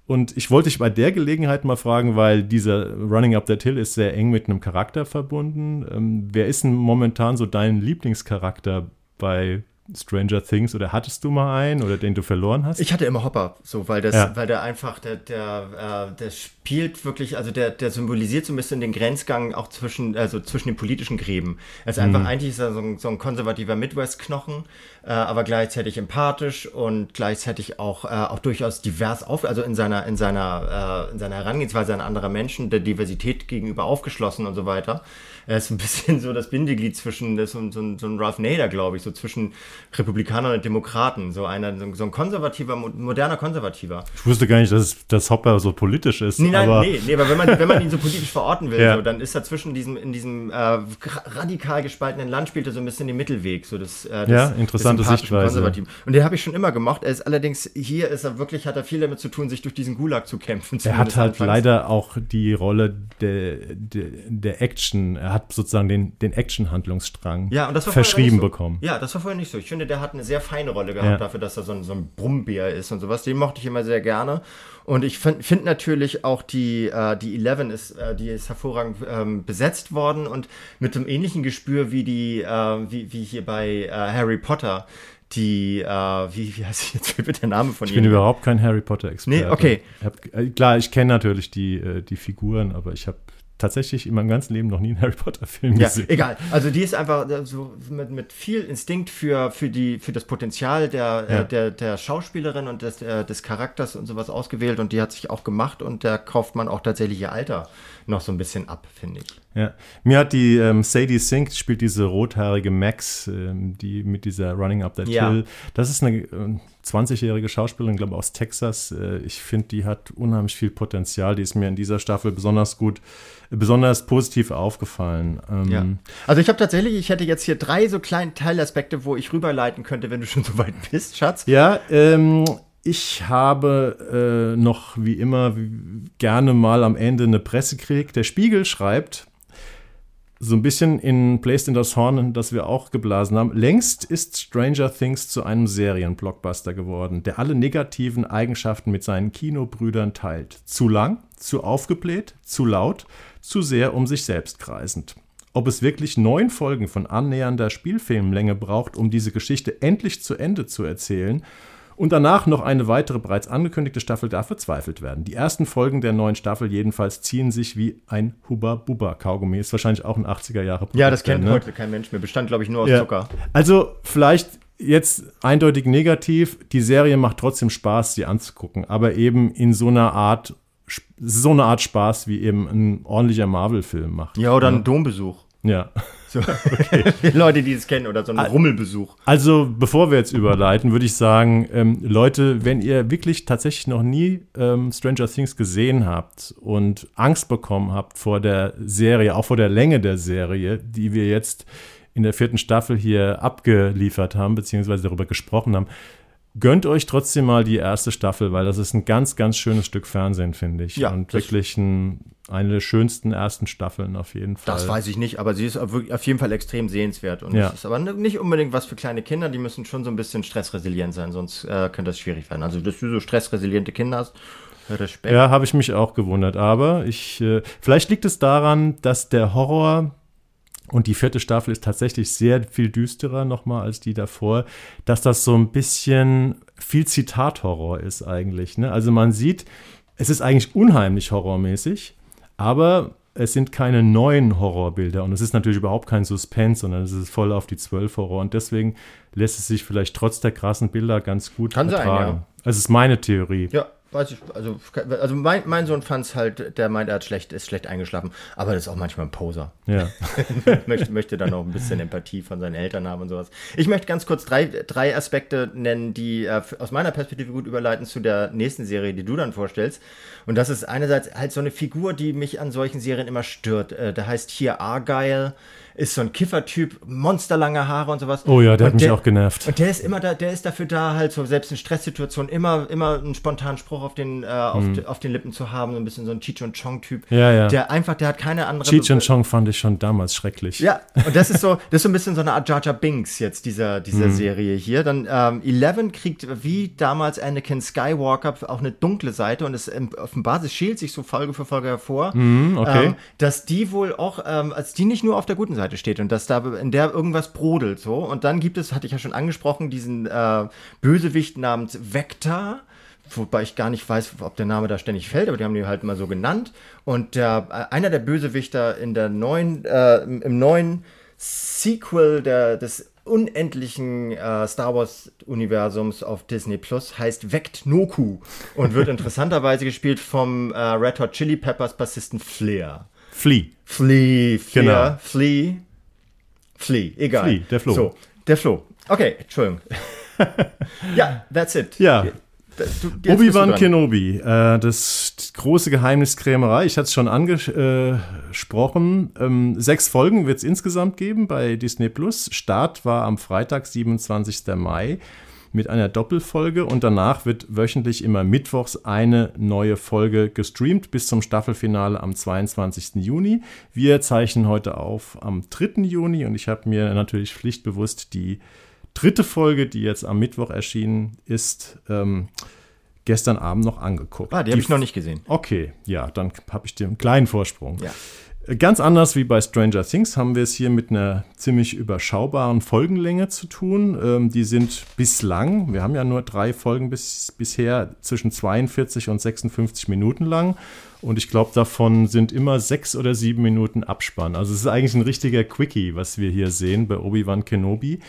B: Und ich wollte dich bei der Gelegenheit mal fragen, weil dieser Running Up That Hill ist sehr eng mit einem Charakter verbunden. Ähm, wer ist denn momentan so dein Lieblingscharakter bei Stranger Things oder hattest du mal einen oder den du verloren hast?
C: Ich hatte immer Hopper, so weil das, ja. weil der einfach, der, der, äh, der spielt wirklich, also der, der symbolisiert so ein bisschen den Grenzgang auch zwischen, also zwischen den politischen Gräben. Er ist einfach, mhm. eigentlich ist er so ein, so ein konservativer Midwest-Knochen, äh, aber gleichzeitig empathisch und gleichzeitig auch, äh, auch durchaus divers auf, also in seiner, in seiner, äh, in seiner Herangehensweise an andere Menschen, der Diversität gegenüber aufgeschlossen und so weiter. Er ist ein bisschen so das Bindeglied zwischen, das so, so, so ein Ralph Nader, glaube ich, so zwischen, Republikaner und Demokraten, so einer, so, so ein konservativer, mo- moderner Konservativer.
B: Ich wusste gar nicht, dass, dass Hopper so politisch ist.
C: Nee, nein,
B: aber
C: nee, nee, aber wenn man, wenn man ihn so politisch verorten will,
B: Ja.
C: so, dann ist er zwischen diesem, in diesem äh, radikal gespaltenen Land, spielt er so ein bisschen den Mittelweg. So das, äh, das,
B: Ja, interessante Sichtweise.
C: Und den habe ich schon immer gemocht. Er ist allerdings, hier ist er wirklich, hat er viel damit zu tun, sich durch diesen Gulag zu kämpfen.
B: er hat halt
C: anfangs.
B: leider auch die Rolle der, der, der Action, er hat sozusagen den, den Action-Handlungsstrang
C: Ja, und das war vorher
B: verschrieben
C: so.
B: bekommen.
C: Ja, das war vorher nicht so. Ich finde, der hat eine sehr feine Rolle gehabt
B: Ja.
C: dafür, dass er so ein, so ein Brummbär ist und sowas. Den mochte ich immer sehr gerne. Und ich finde find natürlich auch die, äh, die Eleven ist, äh, die ist hervorragend ähm, besetzt worden und mit einem ähnlichen Gespür wie die, äh, wie, wie hier bei äh, Harry Potter. Die, äh, wie, wie heißt jetzt? Wird der Name von
B: Ich
C: ihr?
B: bin überhaupt kein Harry Potter-Experte.
C: Nee, okay.
B: Ich hab, äh, klar, ich kenne natürlich die, äh, die Figuren, aber ich habe tatsächlich in meinem ganzen Leben noch nie einen Harry Potter-Film
C: Ja,
B: gesehen.
C: egal. Also die ist einfach äh, so mit, mit viel Instinkt für, für, die, für das Potenzial der,
B: Ja.
C: äh, der, der Schauspielerin und des, äh, des Charakters und sowas ausgewählt und die hat sich auch gemacht und da kauft man auch tatsächlich ihr Alter noch so ein bisschen ab, finde ich.
B: Ja. Mir hat die ähm, Sadie Sink, spielt diese rothaarige Max, ähm, die mit dieser Running Up That
C: Ja.
B: Hill. Das ist eine äh, 20-jährige Schauspielerin, glaube aus Texas. Äh, ich finde, die hat unheimlich viel Potenzial. Die ist mir in dieser Staffel besonders gut, besonders positiv aufgefallen. Ähm,
C: Ja. Also ich habe tatsächlich, ich hätte jetzt hier drei so kleine Teilaspekte, wo ich rüberleiten könnte, wenn du schon so weit bist, Schatz.
B: Ja, ähm, ich habe äh, noch wie immer gerne mal am Ende eine Pressekrieg. Der Spiegel schreibt, so ein bisschen in Placed in das Horn, das wir auch geblasen haben. Längst ist Stranger Things zu einem Serienblockbuster geworden, der alle negativen Eigenschaften mit seinen Kinobrüdern teilt. Zu lang, zu aufgebläht, zu laut, zu sehr um sich selbst kreisend. Ob es wirklich neun Folgen von annähernder Spielfilmlänge braucht, um diese Geschichte endlich zu Ende zu erzählen, und danach noch eine weitere bereits angekündigte Staffel darf bezweifelt werden. Die ersten Folgen der neuen Staffel jedenfalls ziehen sich wie ein Hubba-Bubba-Kaugummi. Ist wahrscheinlich auch ein 80er-Jahre-Produkt.
C: Ja, das kennt
B: ne?
C: heute kein Mensch mehr. Bestand, glaube ich, nur aus
B: Ja.
C: Zucker.
B: Also vielleicht jetzt eindeutig negativ. Die Serie macht trotzdem Spaß, sie anzugucken, aber eben in so einer Art, so eine Art Spaß, wie eben ein ordentlicher Marvel-Film macht.
C: Ja, oder ein Dombesuch.
B: Ja.
C: So. Leute, die es kennen, oder so ein Rummelbesuch.
B: Also, bevor wir jetzt überleiten, würde ich sagen, ähm, Leute, wenn ihr wirklich tatsächlich noch nie ähm, Stranger Things gesehen habt und Angst bekommen habt vor der Serie, auch vor der Länge der Serie, die wir jetzt in der vierten Staffel hier abgeliefert haben, beziehungsweise darüber gesprochen haben, gönnt euch trotzdem mal die erste Staffel, weil das ist ein ganz, ganz schönes Stück Fernsehen, finde ich.
C: Ja,
B: und wirklich ein, eine der schönsten ersten Staffeln auf jeden Fall.
C: Das weiß ich nicht, aber sie ist auf jeden Fall extrem sehenswert. Und
B: Ja.
C: es ist aber nicht unbedingt was für kleine Kinder, die müssen schon so ein bisschen stressresilient sein, sonst äh, könnte das schwierig werden. Also, dass du so stressresiliente Kinder hast, Respekt.
B: Ja, habe ich mich auch gewundert. Aber ich, äh, vielleicht liegt es daran, dass der Horror und die vierte Staffel ist tatsächlich sehr viel düsterer nochmal als die davor, dass das so ein bisschen viel Zitathorror ist eigentlich. Ne? Also man sieht, es ist eigentlich unheimlich horrormäßig, aber es sind keine neuen Horrorbilder und es ist natürlich überhaupt kein Suspense, sondern es ist voll auf die zwölf Horror und deswegen lässt es sich vielleicht trotz der krassen Bilder ganz gut
C: Kann sein,
B: ertragen.
C: ja.
B: Das ist meine Theorie.
C: Ja, weiß ich. Also, also mein, mein Sohn fand es halt, der meint, er hat schlecht, ist schlecht eingeschlafen. Aber das ist auch manchmal ein Poser.
B: Ja.
C: möchte, möchte dann auch ein bisschen Empathie von seinen Eltern haben und sowas. Ich möchte ganz kurz drei, drei Aspekte nennen, die äh, aus meiner Perspektive gut überleiten zu der nächsten Serie, die du dann vorstellst. Und das ist einerseits halt so eine Figur, die mich an solchen Serien immer stört. Äh, der heißt hier Argyle, ist so ein Kiffertyp, monsterlange Haare und sowas.
B: Oh ja, der hat
C: Und
B: mich auch genervt.
C: Und der ist immer da, der ist dafür da, halt so selbst in Stresssituationen immer, immer einen spontanen Spruch auf den, äh, auf, auf den Lippen zu haben, so ein bisschen so ein Cheech und Chong-Typ.
B: Ja, ja.
C: Der einfach, der hat keine andere.
B: Cheech und Chong fand ich schon damals schrecklich.
C: Ja, und das ist so, das ist so ein bisschen so eine Art Jar Jar Binks jetzt dieser, dieser
B: Mhm.
C: Serie hier. Dann ähm, Eleven kriegt wie damals Anakin Skywalker auch eine dunkle Seite und es ähm, offenbart, es schält sich so Folge für Folge hervor,
B: Mhm, okay.
C: ähm, dass die wohl auch, ähm, als die nicht nur auf der guten Seite steht und dass da in der irgendwas brodelt so. Und dann gibt es, hatte ich ja schon angesprochen, diesen äh, Bösewicht namens Vector. Wobei ich gar nicht weiß, ob der Name da ständig fällt, aber die haben die halt mal so genannt. Und der, äh, einer der Bösewichter in der neuen, äh, im, neuen Sequel der, des unendlichen äh, Star Wars-Universums auf Disney Plus heißt Vect Noku und wird interessanterweise gespielt vom äh, Red Hot Chili Peppers Bassisten Flair.
B: Flea.
C: Flea, Flair,
B: Genau.
C: Flea, Flea, egal.
B: Flea, der Flo.
C: So, der Flo. Okay, Entschuldigung. ja, that's it.
B: Ja. Obi-Wan. Kenobi, äh, das große Geheimniskrämerei. Ich hatte es schon angesprochen. Ähm, sechs Folgen wird es insgesamt geben bei Disney Plus. Start war am Freitag, 27. Mai, mit einer Doppelfolge und danach wird wöchentlich immer mittwochs eine neue Folge gestreamt bis zum Staffelfinale am 22. Juni. Wir zeichnen heute auf am 3. Juni und ich habe mir natürlich pflichtbewusst die dritte Folge, die jetzt am Mittwoch erschienen ist, ähm, gestern Abend noch angeguckt.
C: Ah, die habe ich noch nicht gesehen.
B: Okay, ja, dann habe ich den kleinen Vorsprung.
C: Ja.
B: Ganz anders wie bei Stranger Things haben wir es hier mit einer ziemlich überschaubaren Folgenlänge zu tun. Ähm, die sind bislang, wir haben ja nur drei Folgen bis, bisher, zwischen 42 und 56 Minuten lang. Und ich glaube, davon sind immer sechs oder sieben Minuten Abspann. Also es ist eigentlich ein richtiger Quickie, was wir hier sehen bei Obi-Wan Kenobi.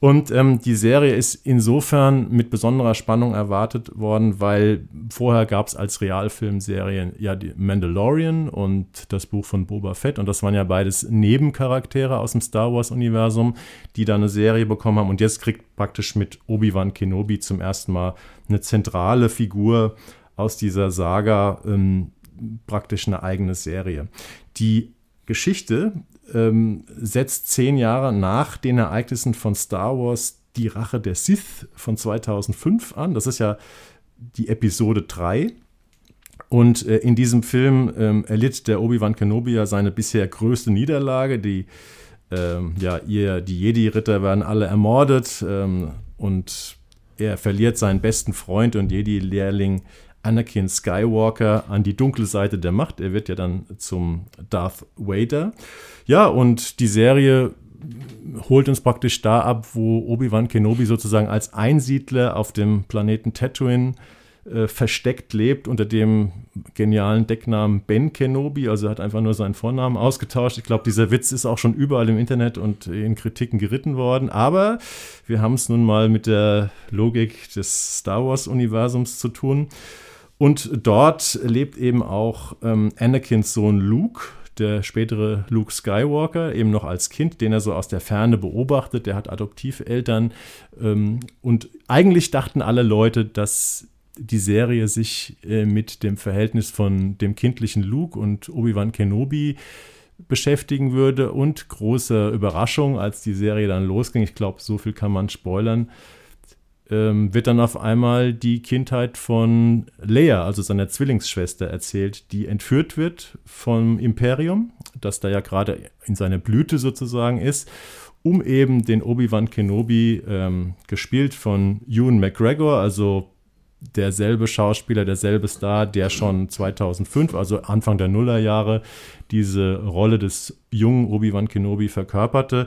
B: Und ähm, die Serie ist insofern mit besonderer Spannung erwartet worden, weil vorher gab es als Realfilmserien ja die Mandalorian und das Buch von Boba Fett. Und das waren ja beides Nebencharaktere aus dem Star Wars-Universum, die da eine Serie bekommen haben. Und jetzt kriegt praktisch mit Obi-Wan Kenobi zum ersten Mal eine zentrale Figur aus dieser Saga ähm, praktisch eine eigene Serie. Die Geschichte ähm, setzt zehn Jahre nach den Ereignissen von Star Wars Die Rache der Sith von 2005 an. Das ist ja die Episode 3. Und äh, in diesem Film ähm, erlitt der Obi-Wan Kenobi ja seine bisher größte Niederlage. Die, ähm, ja, ihr, die Jedi-Ritter werden alle ermordet ähm, und er verliert seinen besten Freund und Jedi-Lehrling Anakin Skywalker an die dunkle Seite der Macht. Er wird ja dann zum Darth Vader. Ja, und die Serie holt uns praktisch da ab, wo Obi-Wan Kenobi sozusagen als Einsiedler auf dem Planeten Tatooine äh, versteckt lebt unter dem genialen Decknamen Ben Kenobi, also er hat einfach nur seinen Vornamen ausgetauscht. Ich glaube, dieser Witz ist auch schon überall im Internet und in Kritiken geritten worden, aber wir haben es nun mal mit der Logik des Star Wars-Universums zu tun. Und dort lebt eben auch ähm, Anakins Sohn Luke, der spätere Luke Skywalker, eben noch als Kind, den er so aus der Ferne beobachtet. Der hat Adoptiveltern. Ähm, und eigentlich dachten alle Leute, dass die Serie sich äh, mit dem Verhältnis von dem kindlichen Luke und Obi-Wan Kenobi beschäftigen würde. Und große Überraschung, als die Serie dann losging, ich glaube, so viel kann man spoilern, ähm, wird dann auf einmal die Kindheit von Leia, also seiner Zwillingsschwester, erzählt, die entführt wird vom Imperium, das da ja gerade in seiner Blüte sozusagen ist, um eben den Obi-Wan Kenobi, ähm, gespielt von Ewan McGregor, also derselbe Schauspieler, derselbe Star, der schon 2005, also Anfang der Nullerjahre, diese Rolle des jungen Obi-Wan Kenobi verkörperte.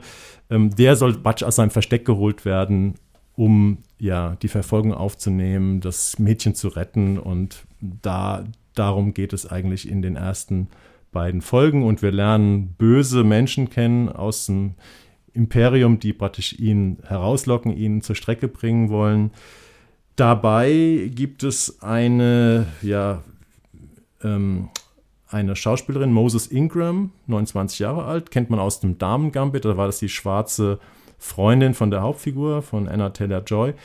B: Ähm, der soll Batsch aus seinem Versteck geholt werden, um ja die Verfolgung aufzunehmen, das Mädchen zu retten. Und da darum geht es eigentlich in den ersten beiden Folgen. Und wir lernen böse Menschen kennen aus dem Imperium, die praktisch ihn herauslocken, ihn zur Strecke bringen wollen. Dabei gibt es eine, ja, ähm, eine Schauspielerin, Moses Ingram, 29 Jahre alt, kennt man aus dem Damen-Gambit, da war das die schwarze Freundin von der Hauptfigur, von Anna Taylor-Joy.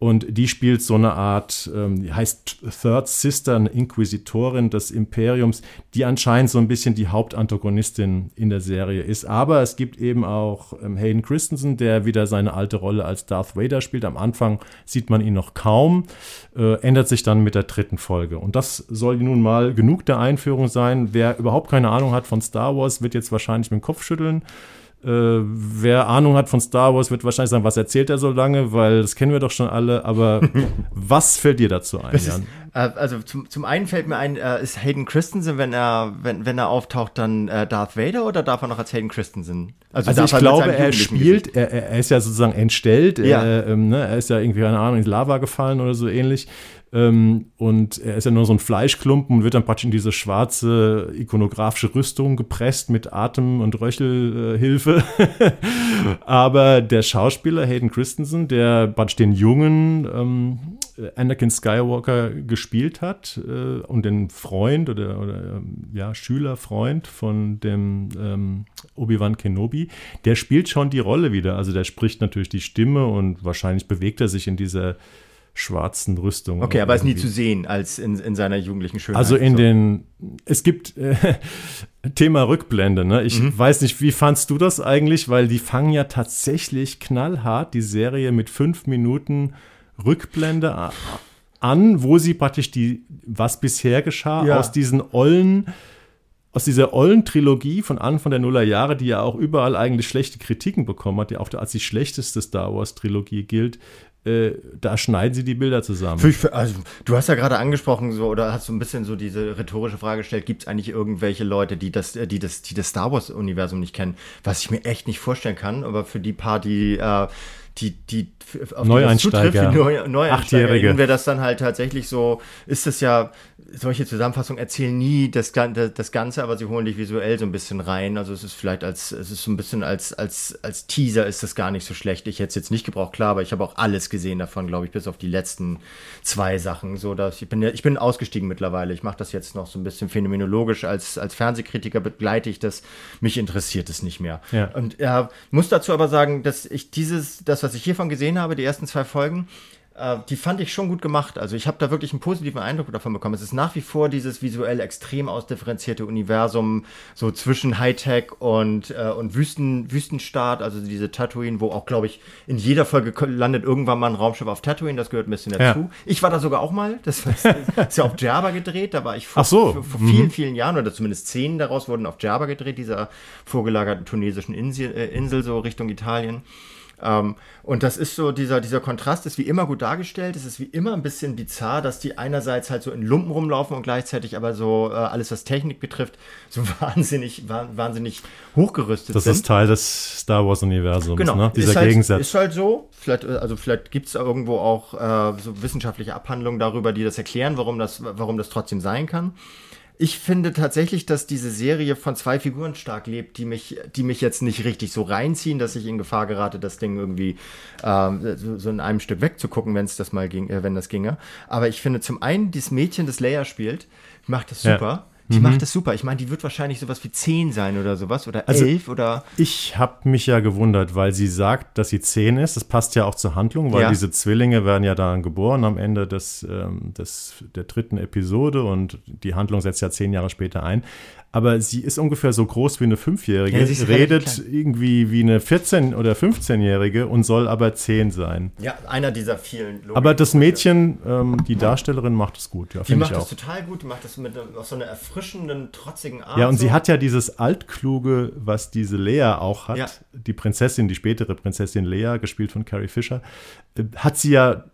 B: Und die spielt so eine Art, ähm, die heißt Third Sister, eine Inquisitorin des Imperiums, die anscheinend so ein bisschen die Hauptantagonistin in der Serie ist. Aber es gibt eben auch ähm, Hayden Christensen, der wieder seine alte Rolle als Darth Vader spielt. Am Anfang sieht man ihn noch kaum, äh, ändert sich dann mit der dritten Folge. Und das soll nun mal genug der Einführung sein. Wer überhaupt keine Ahnung hat von Star Wars, wird jetzt wahrscheinlich mit dem Kopf schütteln. Äh, wer Ahnung hat von Star Wars, wird wahrscheinlich sagen, was erzählt er so lange, weil das kennen wir doch schon alle. Aber was fällt dir dazu ein,
C: Das
B: Jan?
C: ist, äh, also zum, zum einen fällt mir ein, äh, ist Hayden Christensen, wenn er, wenn, wenn er auftaucht, dann äh, Darth Vader oder darf er noch als Hayden Christensen?
B: Also
C: darf
B: ich
C: er
B: glaube, er spielt, er, er ist ja sozusagen entstellt,
C: Ja.
B: Er, ähm, ne, er ist ja irgendwie, keine Ahnung, ins Lava gefallen oder so ähnlich. Ähm, und er ist ja nur so ein Fleischklumpen und wird dann praktisch in diese schwarze ikonografische Rüstung gepresst mit Atem- und Röchelhilfe. Aber der Schauspieler Hayden Christensen, der praktisch den jungen ähm, Anakin Skywalker gespielt hat äh, und den Freund oder, oder ähm, ja, Schülerfreund von dem ähm, Obi-Wan Kenobi, der spielt schon die Rolle wieder. Also der spricht natürlich die Stimme und wahrscheinlich bewegt er sich in dieser schwarzen Rüstung.
C: Okay, aber er ist nie zu sehen als in, in seiner jugendlichen Schönheit.
B: Also in so. den, es gibt äh, Thema Rückblende, ne? Ich mhm. weiß nicht, wie fandst du das eigentlich? Weil die fangen ja tatsächlich knallhart die Serie mit fünf Minuten Rückblende an, wo sie praktisch die, was bisher geschah, ja. aus diesen ollen aus dieser ollen Trilogie von Anfang der Nullerjahre, die ja auch überall eigentlich schlechte Kritiken bekommen hat, die auch als die schlechteste Star Wars Trilogie gilt, äh, da schneiden sie die Bilder zusammen.
C: Für, also, du hast ja gerade angesprochen, so, oder hast so ein bisschen so diese rhetorische Frage gestellt, gibt es eigentlich irgendwelche Leute, die das, die das, die das Star Wars-Universum nicht kennen? Was ich mir echt nicht vorstellen kann, aber für die paar, die äh, die, die
B: auf Neueinsteiger, die,
C: Neu Neueinsteiger, wäre das dann halt tatsächlich so, ist es ja, solche Zusammenfassungen erzählen nie das, das Ganze, aber sie holen dich visuell so ein bisschen rein. Also es ist vielleicht als, es ist so ein bisschen als, als, als Teaser ist das gar nicht so schlecht. Ich hätte es jetzt nicht gebraucht, klar, aber ich habe auch alles gesehen davon, glaube ich, bis auf die letzten zwei Sachen. So, dass ich bin ich bin ausgestiegen mittlerweile. Ich mache das jetzt noch so ein bisschen phänomenologisch. Als, als Fernsehkritiker begleite ich das. Mich interessiert es nicht mehr. Ja. Und ja, muss dazu aber sagen, dass ich dieses, das, was ich hiervon gesehen habe, die ersten zwei Folgen, äh, die fand ich schon gut gemacht. Also ich habe da wirklich einen positiven Eindruck davon bekommen. Es ist nach wie vor dieses visuell extrem ausdifferenzierte Universum, so zwischen Hightech und, äh, und Wüsten, Wüstenstaat, also diese Tatooine, wo auch, glaube ich, in jeder Folge landet irgendwann mal ein Raumschiff auf Tatooine, das gehört ein bisschen dazu. Ja. Ich war da sogar auch mal, das ist, ist ja auf Jabba gedreht, da war ich vor,
B: so.
C: vor, vor mhm. vielen, vielen Jahren, oder zumindest zehn daraus wurden auf Jabba gedreht, dieser vorgelagerten tunesischen Insel, äh, Insel so Richtung Italien. Ähm, und das ist so, dieser, dieser Kontrast ist wie immer gut dargestellt. Es ist wie immer ein bisschen bizarr, dass die einerseits halt so in Lumpen rumlaufen und gleichzeitig aber so äh, alles, was Technik betrifft, so wahnsinnig, wahnsinnig hochgerüstet
B: das
C: sind.
B: Das ist Teil des Star Wars-Universums,
C: genau.
B: ne?
C: dieser ist halt, Gegensatz. Ist halt so. Vielleicht, äh, also vielleicht gibt es irgendwo auch äh, so wissenschaftliche Abhandlungen darüber, die das erklären, warum das, warum das trotzdem sein kann ich finde tatsächlich, dass diese Serie von zwei Figuren stark lebt, die mich, die mich jetzt nicht richtig so reinziehen, dass ich in Gefahr gerate, das Ding irgendwie äh, so, so, in einem Stück wegzugucken, wenn es das mal ging, äh, wenn das ginge. Aber ich finde zum einen, dieses Mädchen, das Leia spielt, macht das super. Ja. Die mhm. macht das super. Ich meine, die wird wahrscheinlich sowas wie 10 sein oder sowas oder also 11 oder.
B: Ich habe mich ja gewundert, weil sie sagt, dass sie 10 ist. Das passt ja auch zur Handlung, weil ja. diese Zwillinge werden ja dann geboren am Ende des, ähm, des, der dritten Episode und die Handlung setzt ja zehn Jahre später ein aber sie ist ungefähr so groß wie eine Fünfjährige, ja, redet irgendwie wie eine 14- oder 15-Jährige und soll aber 10 sein.
C: Ja, einer dieser vielen
B: Logik Aber das Mädchen, ähm, die Darstellerin, macht es gut. Ja,
C: die macht das total gut, die macht das mit auf so einer erfrischenden, trotzigen Art.
B: Ja, und so. sie hat ja dieses Altkluge, was diese Lea auch hat. Ja. Die Prinzessin, die spätere Prinzessin Lea, gespielt von Carrie Fisher, äh, hat sie ja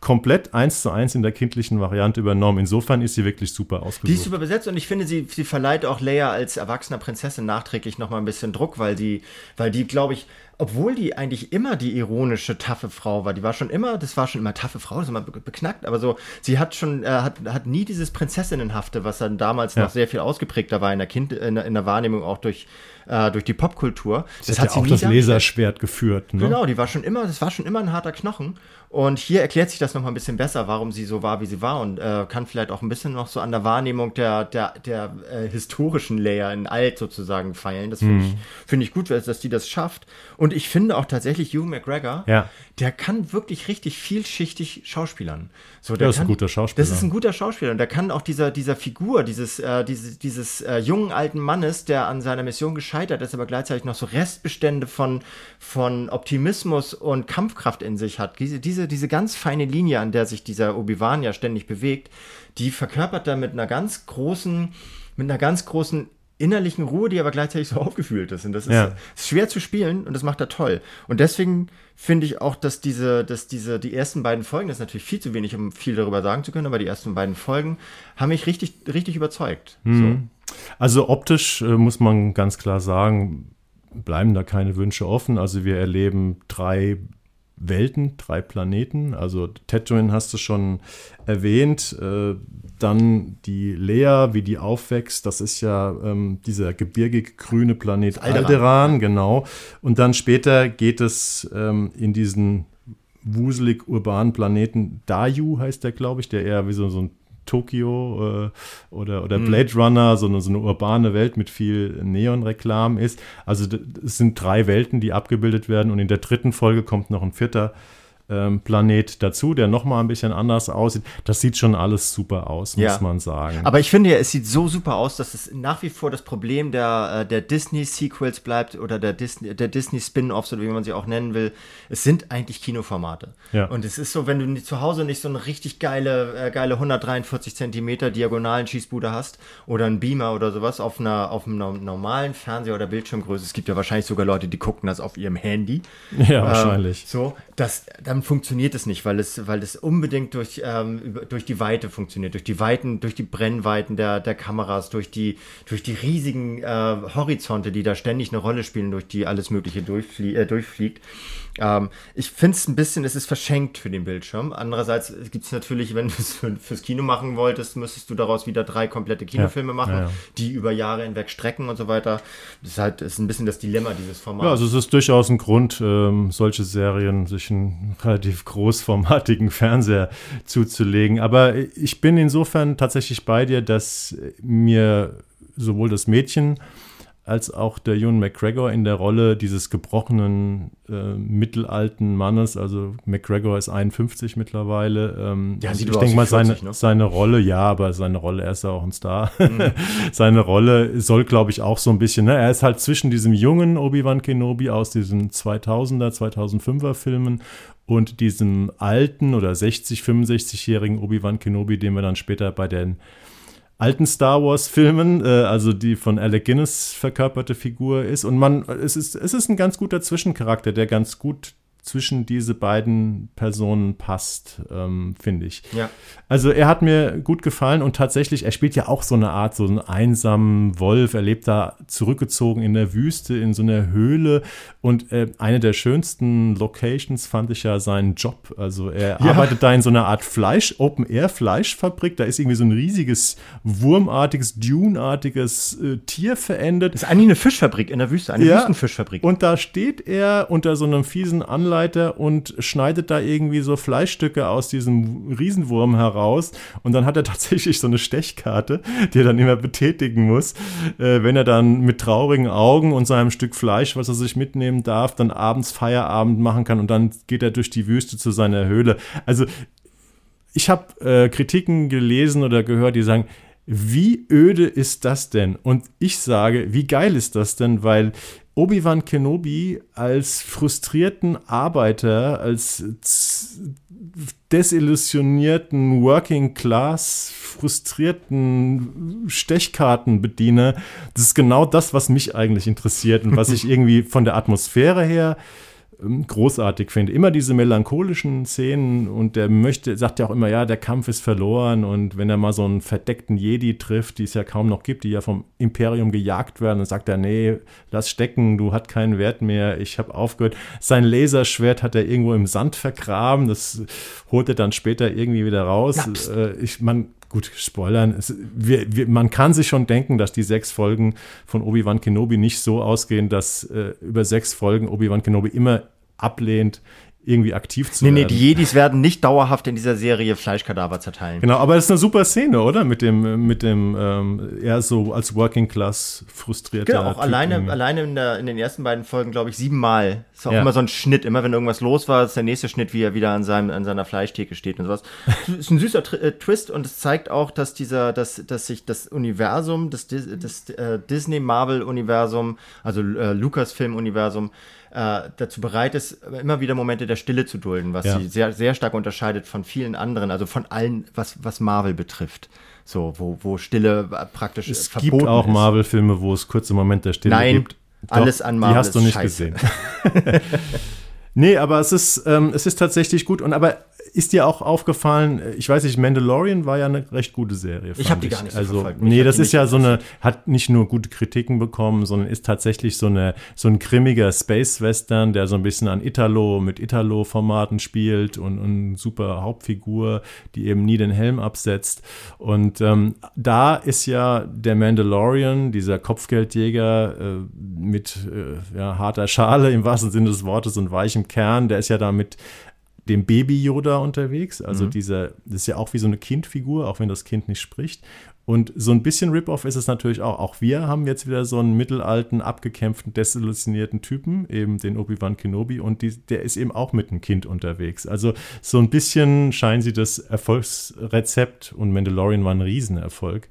B: komplett eins zu eins in der kindlichen Variante übernommen. Insofern ist sie wirklich super ausgesucht.
C: Die ist super besetzt und ich finde, sie, sie verleiht auch Leia als erwachsener Prinzessin nachträglich nochmal ein bisschen Druck, weil die, weil die, glaube ich, obwohl die eigentlich immer die ironische, taffe Frau war. Die war schon immer, das war schon immer taffe Frau, das ist immer beknackt, aber so, sie hat schon, äh, hat, hat nie dieses Prinzessinnenhafte, was dann damals ja. noch sehr viel ausgeprägter war in der Kind, in der, in der Wahrnehmung auch durch, äh, durch die Popkultur.
B: Das, das hat, ja auch das Laserschwert geführt,
C: ne? Genau, die war schon immer, das war schon immer ein harter Knochen. Und hier erklärt sich das nochmal ein bisschen besser, warum sie so war, wie sie war und äh, kann vielleicht auch ein bisschen noch so an der Wahrnehmung der, der, der äh, historischen Layer in Alt sozusagen feilen. Das finde mhm. ich, find ich gut, dass die das schafft. Und ich finde auch tatsächlich Hugh McGregor,
B: ja.
C: der kann wirklich richtig vielschichtig schauspielern.
B: So, der, der ist kann, ein guter Schauspieler.
C: Das ist ein guter Schauspieler. Und der kann auch dieser, dieser Figur, dieses, äh, dieses, dieses äh, jungen alten Mannes, der an seiner Mission gescheitert ist, aber gleichzeitig noch so Restbestände von, von Optimismus und Kampfkraft in sich hat. Diese, diese, diese ganz feine Linie, an der sich dieser Obi-Wan ja ständig bewegt, die verkörpert er mit einer ganz großen, mit einer ganz großen innerlichen Ruhe, die aber gleichzeitig so aufgefühlt ist. Und das ist, ja. ist, schwer zu spielen und das macht er toll. Und deswegen finde ich auch, dass diese, dass diese, die ersten beiden Folgen, das ist natürlich viel zu wenig, um viel darüber sagen zu können, aber die ersten beiden Folgen haben mich richtig, richtig überzeugt.
B: Mhm. So. Also optisch äh, muss man ganz klar sagen, bleiben da keine Wünsche offen. Also wir erleben drei Welten, drei Planeten. Also Tatooine hast du schon erwähnt. Äh, dann die Lea, wie die aufwächst, das ist ja ähm, dieser gebirgig grüne Planet Alderan. Alderan, genau. Und dann später geht es ähm, in diesen wuselig urbanen Planeten Dayu heißt der, glaube ich, der eher wie so, so ein Tokio äh, oder, oder mhm. Blade Runner, so eine, so eine urbane Welt mit viel Neonreklam ist. Also es sind drei Welten, die abgebildet werden und in der dritten Folge kommt noch ein vierter ähm, Planet dazu, der nochmal ein bisschen anders aussieht. Das sieht schon alles super aus, muss ja. man sagen.
C: Aber ich finde ja, es sieht so super aus, dass es nach wie vor das Problem der, äh, der Disney-Sequels bleibt oder der Disney, der Disney-Spin-Offs oder wie man sie auch nennen will. Es sind eigentlich Kinoformate. Ja. Und es ist so, wenn du zu Hause nicht so eine richtig geile, äh, geile 143 Zentimeter diagonalen Schießbude hast oder einen Beamer oder sowas auf einer auf einem normalen Fernseher oder Bildschirmgröße. Es gibt ja wahrscheinlich sogar Leute, die gucken das auf ihrem Handy.
B: Ja, ähm, wahrscheinlich.
C: So, das, dann dann funktioniert es nicht, weil es, weil es unbedingt durch, ähm, durch die Weite funktioniert, durch die Weiten, durch die Brennweiten der, der Kameras, durch die, durch die riesigen äh, Horizonte, die da ständig eine Rolle spielen, durch die alles Mögliche durchflie äh, durchfliegt. Ähm, ich finde es ein bisschen, es ist verschenkt für den Bildschirm. Andererseits gibt es natürlich, wenn du es für, fürs Kino machen wolltest, müsstest du daraus wieder drei komplette Kinofilme ja. machen, ja, ja. die über Jahre hinweg strecken und so weiter. Das ist halt ist ein bisschen das Dilemma dieses Formats.
B: Ja, also es ist durchaus ein Grund, ähm, solche Serien sich einen relativ großformatigen Fernseher zuzulegen. Aber ich bin insofern tatsächlich bei dir, dass mir sowohl das Mädchen als auch der Ewan McGregor in der Rolle dieses gebrochenen äh, mittelalten Mannes. Also McGregor ist 51 mittlerweile. Ähm, ja, ich denke mal, seine, 40, ne? seine Rolle, ja, aber seine Rolle, er ist ja auch ein Star. Mhm. seine Rolle soll, glaube ich, auch so ein bisschen, ne? er ist halt zwischen diesem jungen Obi-Wan Kenobi aus diesen 2000er, 2005er Filmen und diesem alten oder 60, 65-jährigen Obi-Wan Kenobi, den wir dann später bei den alten Star Wars-Filmen, äh, also die von Alec Guinness verkörperte Figur ist. Und man, es ist, es ist ein ganz guter Zwischencharakter, der ganz gut zwischen diese beiden Personen passt, ähm, finde ich. Ja. Also er hat mir gut gefallen und tatsächlich, er spielt ja auch so eine Art, so einen einsamen Wolf. Er lebt da zurückgezogen in der Wüste, in so einer Höhle. Und äh, eine der schönsten Locations fand ich ja seinen Job. Also er ja. arbeitet da in so einer Art Fleisch, Open-Air-Fleischfabrik. Da ist irgendwie so ein riesiges, wurmartiges, duneartiges äh, Tier verendet.
C: Das ist eigentlich eine Fischfabrik in der Wüste, eine ja. Wüstenfischfabrik.
B: Und da steht er unter so einem fiesen Anleitung Anleiter und schneidet da irgendwie so Fleischstücke aus diesem Riesenwurm heraus. Und dann hat er tatsächlich so eine Stechkarte, die er dann immer betätigen muss, äh, wenn er dann mit traurigen Augen und seinem Stück Fleisch, was er sich mitnehmen darf, dann abends Feierabend machen kann und dann geht er durch die Wüste zu seiner Höhle. Also ich habe äh, Kritiken gelesen oder gehört, die sagen, wie öde ist das denn? Und ich sage, wie geil ist das denn? Weil Obi-Wan Kenobi als frustrierten Arbeiter, als desillusionierten Working Class, frustrierten Stechkartenbediener, das ist genau das, was mich eigentlich interessiert und was ich irgendwie von der Atmosphäre her großartig finde. Immer diese melancholischen Szenen und der möchte, sagt ja auch immer, ja, der Kampf ist verloren und wenn er mal so einen verdeckten Jedi trifft, die es ja kaum noch gibt, die ja vom Imperium gejagt werden, dann sagt er, nee, lass stecken, du hast keinen Wert mehr, ich habe aufgehört. Sein Laserschwert hat er irgendwo im Sand vergraben, das holt er dann später irgendwie wieder raus. Äh, ich, man gut, spoilern. Es, wir, wir, man kann sich schon denken, dass die sechs Folgen von Obi-Wan Kenobi nicht so ausgehen, dass äh, über sechs Folgen Obi-Wan Kenobi immer ablehnt, irgendwie aktiv zu nee, werden. Nee,
C: die Jedis werden nicht dauerhaft in dieser Serie Fleischkadaver zerteilen.
B: Genau, aber es ist eine super Szene, oder? Mit dem, mit dem, ähm, eher so als Working Class frustrierter.
C: Genau, auch typ alleine, alleine in, der, in den ersten beiden Folgen, glaube ich, siebenmal. Ist auch ja. immer so ein Schnitt. Immer wenn irgendwas los war, ist der nächste Schnitt, wie er wieder an, seinem, an seiner Fleischtheke steht und sowas. ist ein süßer Tri äh, Twist und es zeigt auch, dass dieser, dass, dass sich das Universum, das, das äh, Disney-Marvel-Universum, also äh, Lucasfilm-Universum, äh, dazu bereit ist, immer wieder Momente der Stille zu dulden, was ja. sie sehr, sehr stark unterscheidet von vielen anderen, also von allen, was, was Marvel betrifft. So, wo, wo Stille praktisch
B: es verboten gibt auch Marvel-Filme, wo es kurze Momente der Stille
C: Nein,
B: gibt.
C: Doch, alles an Marvel
B: die hast du nicht scheiße. gesehen. nee, aber es ist, ähm, es ist tatsächlich gut. Und aber ist dir auch aufgefallen, ich weiß nicht, Mandalorian war ja eine recht gute Serie.
C: Ich habe die gar nicht so
B: Also,
C: verfolgt.
B: Nee, das ist ja so eine, hat nicht nur gute Kritiken bekommen, sondern ist tatsächlich so eine, so ein grimmiger Space-Western, der so ein bisschen an Italo, mit Italo-Formaten spielt und, und eine super Hauptfigur, die eben nie den Helm absetzt. Und ähm, da ist ja der Mandalorian, dieser Kopfgeldjäger äh, mit äh, ja, harter Schale im wahrsten Sinne des Wortes und weichem Kern, der ist ja da mit dem Baby Yoda unterwegs. Also dieser, das ist ja auch wie so eine Kindfigur, auch wenn das Kind nicht spricht. Und so ein bisschen Rip-Off ist es natürlich auch. Auch wir haben jetzt wieder so einen mittelalten, abgekämpften, desillusionierten Typen, eben den Obi-Wan Kenobi, und die, der ist eben auch mit einem Kind unterwegs. Also so ein bisschen scheinen sie das Erfolgsrezept, und Mandalorian war ein Riesenerfolg,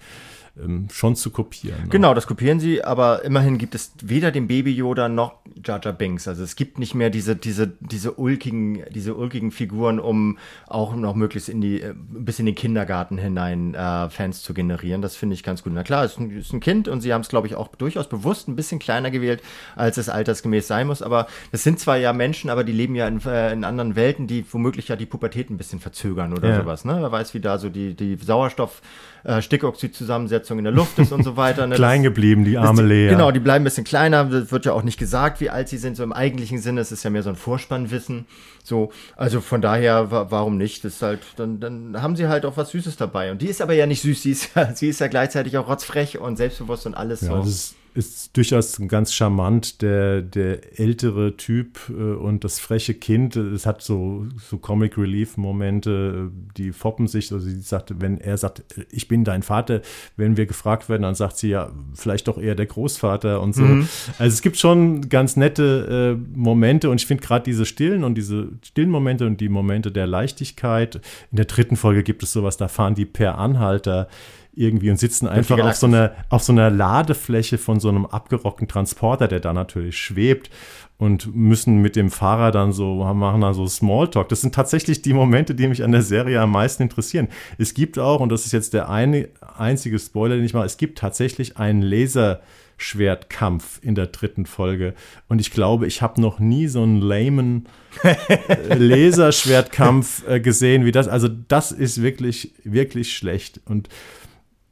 B: ähm, schon zu kopieren. ne?
C: Genau, das kopieren sie, aber immerhin gibt es weder den Baby Yoda noch Jar Jar Binks. Also es gibt nicht mehr diese, diese, diese ulkigen, diese ulkigen Figuren, um auch noch möglichst in die, äh, bis in den Kindergarten hinein äh, Fans zu generieren. Das finde ich ganz gut. Na klar, es ist ein, ist ein Kind und sie haben es, glaube ich, auch durchaus bewusst ein bisschen kleiner gewählt, als es altersgemäß sein muss. Aber das sind zwar ja Menschen, aber die leben ja in, äh, in anderen Welten, die womöglich ja die Pubertät ein bisschen verzögern oder
B: Ja.
C: sowas. Ne? Wer weiß, wie da so die, die Sauerstoff, äh, Stickoxid-Zusammensetzung in der Luft ist und so weiter. Ne?
B: Klein geblieben, die arme
C: die,
B: Lea.
C: Genau, die bleiben ein bisschen kleiner. Wird ja auch nicht gesagt, wie alt sie sind. So im eigentlichen Sinne, es ist ja mehr so ein Vorspannwissen. So, also von daher, wa warum nicht? Das ist halt, dann, dann haben sie halt auch was Süßes dabei. Und die ist aber ja nicht süß, sie ist ja, sie ist ja gleichzeitig auch rotzfrech und selbstbewusst und alles
B: Ja,
C: so.
B: Ist, durchaus ganz charmant, der, der ältere Typ äh, und das freche Kind. Es hat so, so Comic Relief-Momente, die foppen sich. Also sie sagt, wenn er sagt, ich bin dein Vater, wenn wir gefragt werden, dann sagt sie ja, vielleicht doch eher der Großvater und so.
C: Mhm.
B: Also es gibt schon ganz nette äh, Momente und ich finde gerade diese stillen und diese stillen Momente und die Momente der Leichtigkeit. In der dritten Folge gibt es sowas, da fahren die per Anhalter irgendwie und sitzen einfach auf so, einer, auf so einer Ladefläche von so einem abgerockten Transporter, der da natürlich schwebt und müssen mit dem Fahrer dann so, machen dann so Smalltalk. Das sind tatsächlich die Momente, die mich an der Serie am meisten interessieren. Es gibt auch, und das ist jetzt der eine, einzige Spoiler, den ich mache, es gibt tatsächlich einen Laserschwertkampf in der dritten Folge. Und ich glaube, ich habe noch nie so einen lamen Laserschwertkampf äh, gesehen wie das. Also das ist wirklich, wirklich schlecht. Und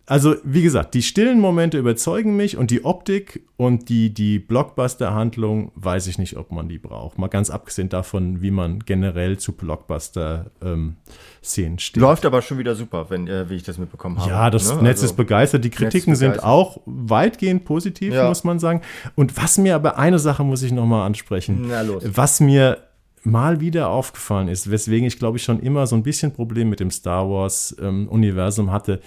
B: also, wie gesagt, die stillen Momente überzeugen mich und die Optik und die, die Blockbuster-Handlung weiß ich nicht, ob man die braucht. Mal ganz abgesehen davon, wie man generell zu Blockbuster-Szenen steht.
C: Läuft aber schon wieder super, wenn, äh, wie ich das mitbekommen habe.
B: Ja, das
C: ne?
B: Netz
C: Also-
B: ist begeistert. Die Kritiken
C: ist
B: sind
C: begeistert.
B: auch weitgehend positiv,
C: Ja.
B: muss man sagen. Und was mir aber eine Sache muss ich noch mal ansprechen.
C: Na los.
B: Was mir mal wieder aufgefallen ist, weswegen ich glaube ich schon immer so ein bisschen Problem mit dem Star Wars ähm, hatte.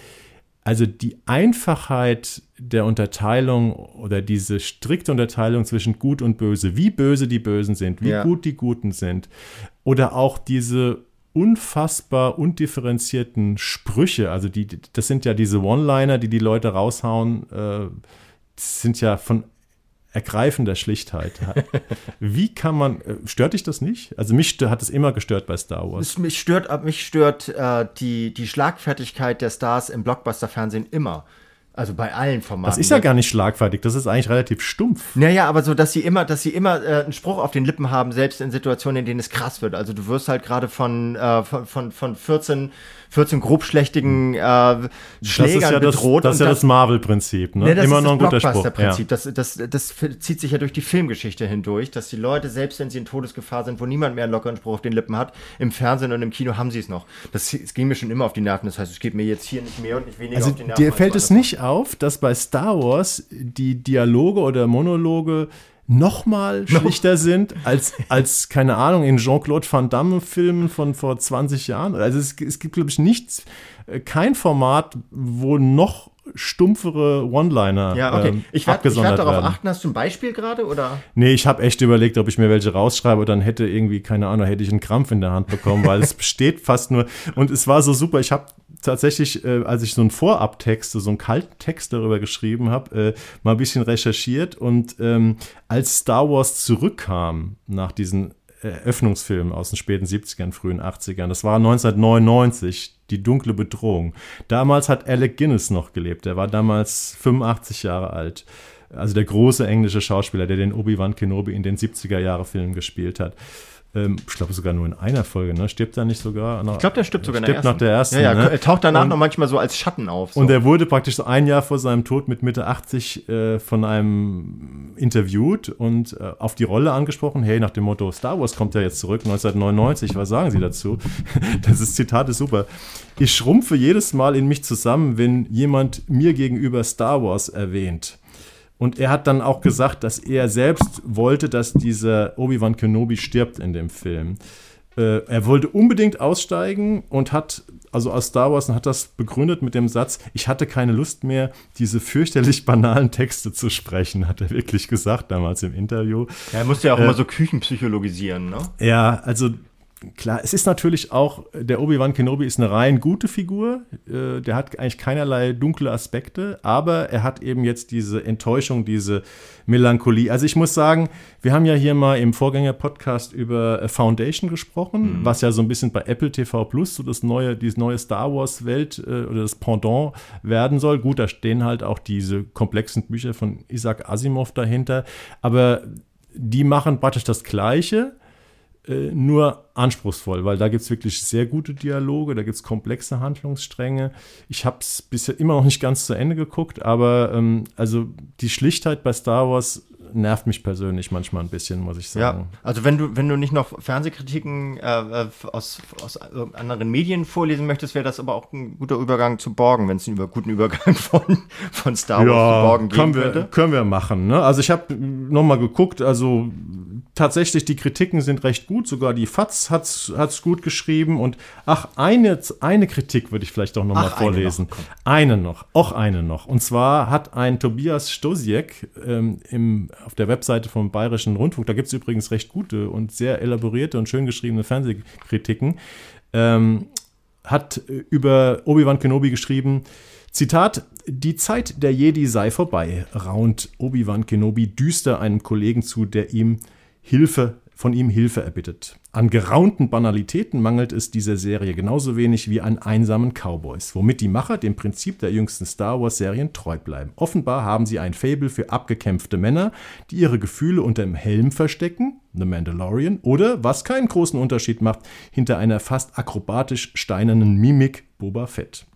B: Also die Einfachheit der Unterteilung oder diese strikte Unterteilung zwischen Gut und Böse, wie böse die Bösen sind, wie
C: Ja.
B: gut die Guten sind, oder auch diese unfassbar undifferenzierten Sprüche, also die, das sind ja diese One-Liner, die die Leute raushauen, äh, sind ja von ergreifender Schlichtheit. Wie kann man, äh, stört dich das nicht? Also mich hat es immer gestört bei Star Wars.
C: Es, mich stört, ab- mich stört äh, die, die Schlagfertigkeit der Stars im Blockbuster-Fernsehen immer. Also bei allen Formaten.
B: Das ist ja gar nicht schlagfertig, das ist eigentlich relativ stumpf.
C: Naja, aber so, dass sie immer, dass sie immer äh, einen Spruch auf den Lippen haben, selbst in Situationen, in denen es krass wird. Also du wirst halt gerade von, äh, von, von, von 14, 14 grobschlächtigen äh,
B: Das
C: Schlägern
B: ist ja das,
C: bedroht.
B: das, ist ja das Marvel-Prinzip. Ne?
C: Das
B: Immer noch ein
C: das
B: guter Spruch. Ja.
C: Blockbuster-Prinzip. Das, das, das zieht sich ja durch die Filmgeschichte hindurch, dass die Leute, selbst wenn sie in Todesgefahr sind, wo niemand mehr einen lockeren Spruch auf den Lippen hat, im Fernsehen und im Kino haben sie es noch. Das, es ging mir schon immer auf die Nerven. Das heißt, es geht mir jetzt hier nicht mehr und nicht weniger
B: Also
C: auf die Nerven.
B: dir fällt es nicht auf, dass bei Star Wars die Dialoge oder Monologe noch mal schlichter sind als, als, keine Ahnung, in Jean-Claude Van Damme-Filmen von vor 20 Jahren. Also es, es gibt, glaube ich, nichts, äh, kein Format, wo noch stumpfere One-Liner
C: Ja, okay.
B: ähm,
C: ich werde werd darauf
B: werden.
C: achten. Hast du ein Beispiel gerade oder?
B: Nee, ich habe echt überlegt, ob ich mir welche rausschreibe, dann hätte irgendwie, keine Ahnung, hätte ich einen Krampf in der Hand bekommen, weil es besteht fast nur. Und es war so super. Ich habe tatsächlich, äh, als ich so einen Vorabtext, so einen kalten Text darüber geschrieben habe, äh, mal ein bisschen recherchiert. Und ähm, als Star Wars zurückkam nach diesen Eröffnungsfilmen aus den späten 70ern, frühen 80ern, das war 1999, die dunkle Bedrohung. Damals hat Alec Guinness noch gelebt. Der war damals 85 Jahre alt. Also der große englische Schauspieler, der den Obi-Wan Kenobi in den 70er Jahre Filmen gespielt hat. Ähm, ich glaube sogar nur in einer Folge, ne? Stirbt er nicht sogar?
C: ich glaube, der stirbt sogar
B: stirbt nach der ersten.
C: Ja, ja,
B: ne?
C: er taucht danach und, noch manchmal so als Schatten auf. So.
B: Und er wurde praktisch so ein Jahr vor seinem Tod mit Mitte 80 äh, von einem interviewt und äh, auf die Rolle angesprochen. Hey, nach dem Motto, Star Wars kommt ja jetzt zurück, 1999, was sagen Sie dazu? das ist, Zitat ist super. Ich schrumpfe jedes Mal in mich zusammen, wenn jemand mir gegenüber Star Wars erwähnt. Und er hat dann auch gesagt, dass er selbst wollte, dass dieser Obi-Wan Kenobi stirbt in dem Film. Äh, er wollte unbedingt aussteigen und hat, also aus Star Wars, und hat das begründet mit dem Satz, ich hatte keine Lust mehr, diese fürchterlich banalen Texte zu sprechen, hat er wirklich gesagt damals im Interview.
C: Ja, er musste ja auch äh, immer so Küchenpsychologisieren, ne?
B: Ja, also klar, es ist natürlich auch, der Obi-Wan Kenobi ist eine rein gute Figur. Äh, der hat eigentlich keinerlei dunkle Aspekte, aber er hat eben jetzt diese Enttäuschung, diese Melancholie. Also ich muss sagen, wir haben ja hier mal im Vorgänger-Podcast über Foundation gesprochen, mhm. was ja so ein bisschen bei Apple TV Plus so das neue, diese neue Star Wars-Welt äh, oder das Pendant werden soll. Gut, da stehen halt auch diese komplexen Bücher von Isaac Asimov dahinter, aber die machen praktisch das Gleiche äh, nur anspruchsvoll, weil da gibt es wirklich sehr gute Dialoge, da gibt es komplexe Handlungsstränge. Ich habe es bisher immer noch nicht ganz zu Ende geguckt, aber ähm, also die Schlichtheit bei Star Wars nervt mich persönlich manchmal ein bisschen, muss ich sagen.
C: Ja, also wenn du, wenn du nicht noch Fernsehkritiken äh, äh aus, aus anderen Medien vorlesen möchtest, wäre das aber auch ein guter Übergang zu Borgen, wenn es einen über, guten Übergang von, von Star Wars ja, zu Borgen geben könnte.
B: Können wir machen. Ne? Also ich habe nochmal geguckt, also tatsächlich, die Kritiken sind recht gut, sogar die FATS hat es gut geschrieben und ach, eine, eine Kritik würde ich vielleicht doch nochmal vorlesen. Eine noch, eine noch, auch eine noch. Und zwar hat ein Tobias Stosiek ähm, im auf der Webseite vom Bayerischen Rundfunk, da gibt es übrigens recht gute und sehr elaborierte und schön geschriebene Fernsehkritiken, ähm, hat über Obi-Wan Kenobi geschrieben, Zitat, die Zeit der Jedi sei vorbei, raunt Obi-Wan Kenobi düster einem Kollegen zu, der ihm Hilfe von ihm Hilfe erbittet. An geraunten Banalitäten mangelt es dieser Serie genauso wenig wie an einsamen Cowboys, womit die Macher dem Prinzip der jüngsten Star Wars-Serien treu bleiben. Offenbar haben sie ein Fable für abgekämpfte Männer, die ihre Gefühle unter dem Helm verstecken, The Mandalorian, oder, was keinen großen Unterschied macht, hinter einer fast akrobatisch steinernen Mimik Boba Fett.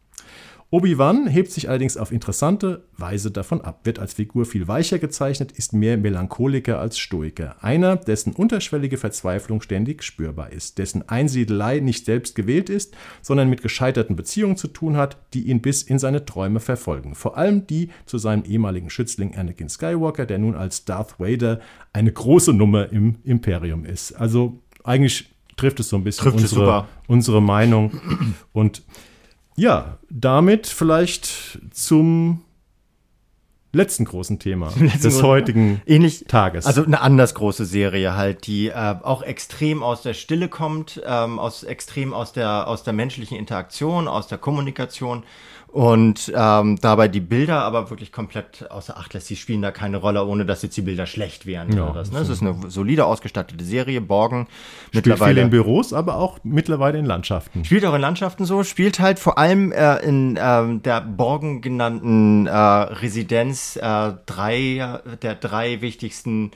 B: Obi-Wan hebt sich allerdings auf interessante Weise davon ab, wird als Figur viel weicher gezeichnet, ist mehr Melancholiker als Stoiker. Einer, dessen unterschwellige Verzweiflung ständig spürbar ist, dessen Einsiedelei nicht selbst gewählt ist, sondern mit gescheiterten Beziehungen zu tun hat, die ihn bis in seine Träume verfolgen. Vor allem die zu seinem ehemaligen Schützling Anakin Skywalker, der nun als Darth Vader eine große Nummer im Imperium ist. Also eigentlich trifft es so ein bisschen unsere, unsere Meinung. Und ja, damit vielleicht zum letzten großen Thema letzten des heutigen
C: ähnlich, Tages. Also eine anders große Serie halt, die äh, auch extrem aus der Stille kommt, ähm, aus extrem aus der aus der menschlichen Interaktion, aus der Kommunikation und ähm, dabei die Bilder aber wirklich komplett außer Acht lässt. Sie spielen da keine Rolle, ohne dass jetzt die Bilder schlecht wären. Ja, das, ne? Es ist eine solide ausgestattete Serie, Borgen.
B: Spielt mittlerweile viel in Büros, aber auch mittlerweile in Landschaften.
C: Spielt auch in Landschaften so, spielt halt vor allem äh, in äh, der Borgen genannten äh, Residenz äh, drei, der drei wichtigsten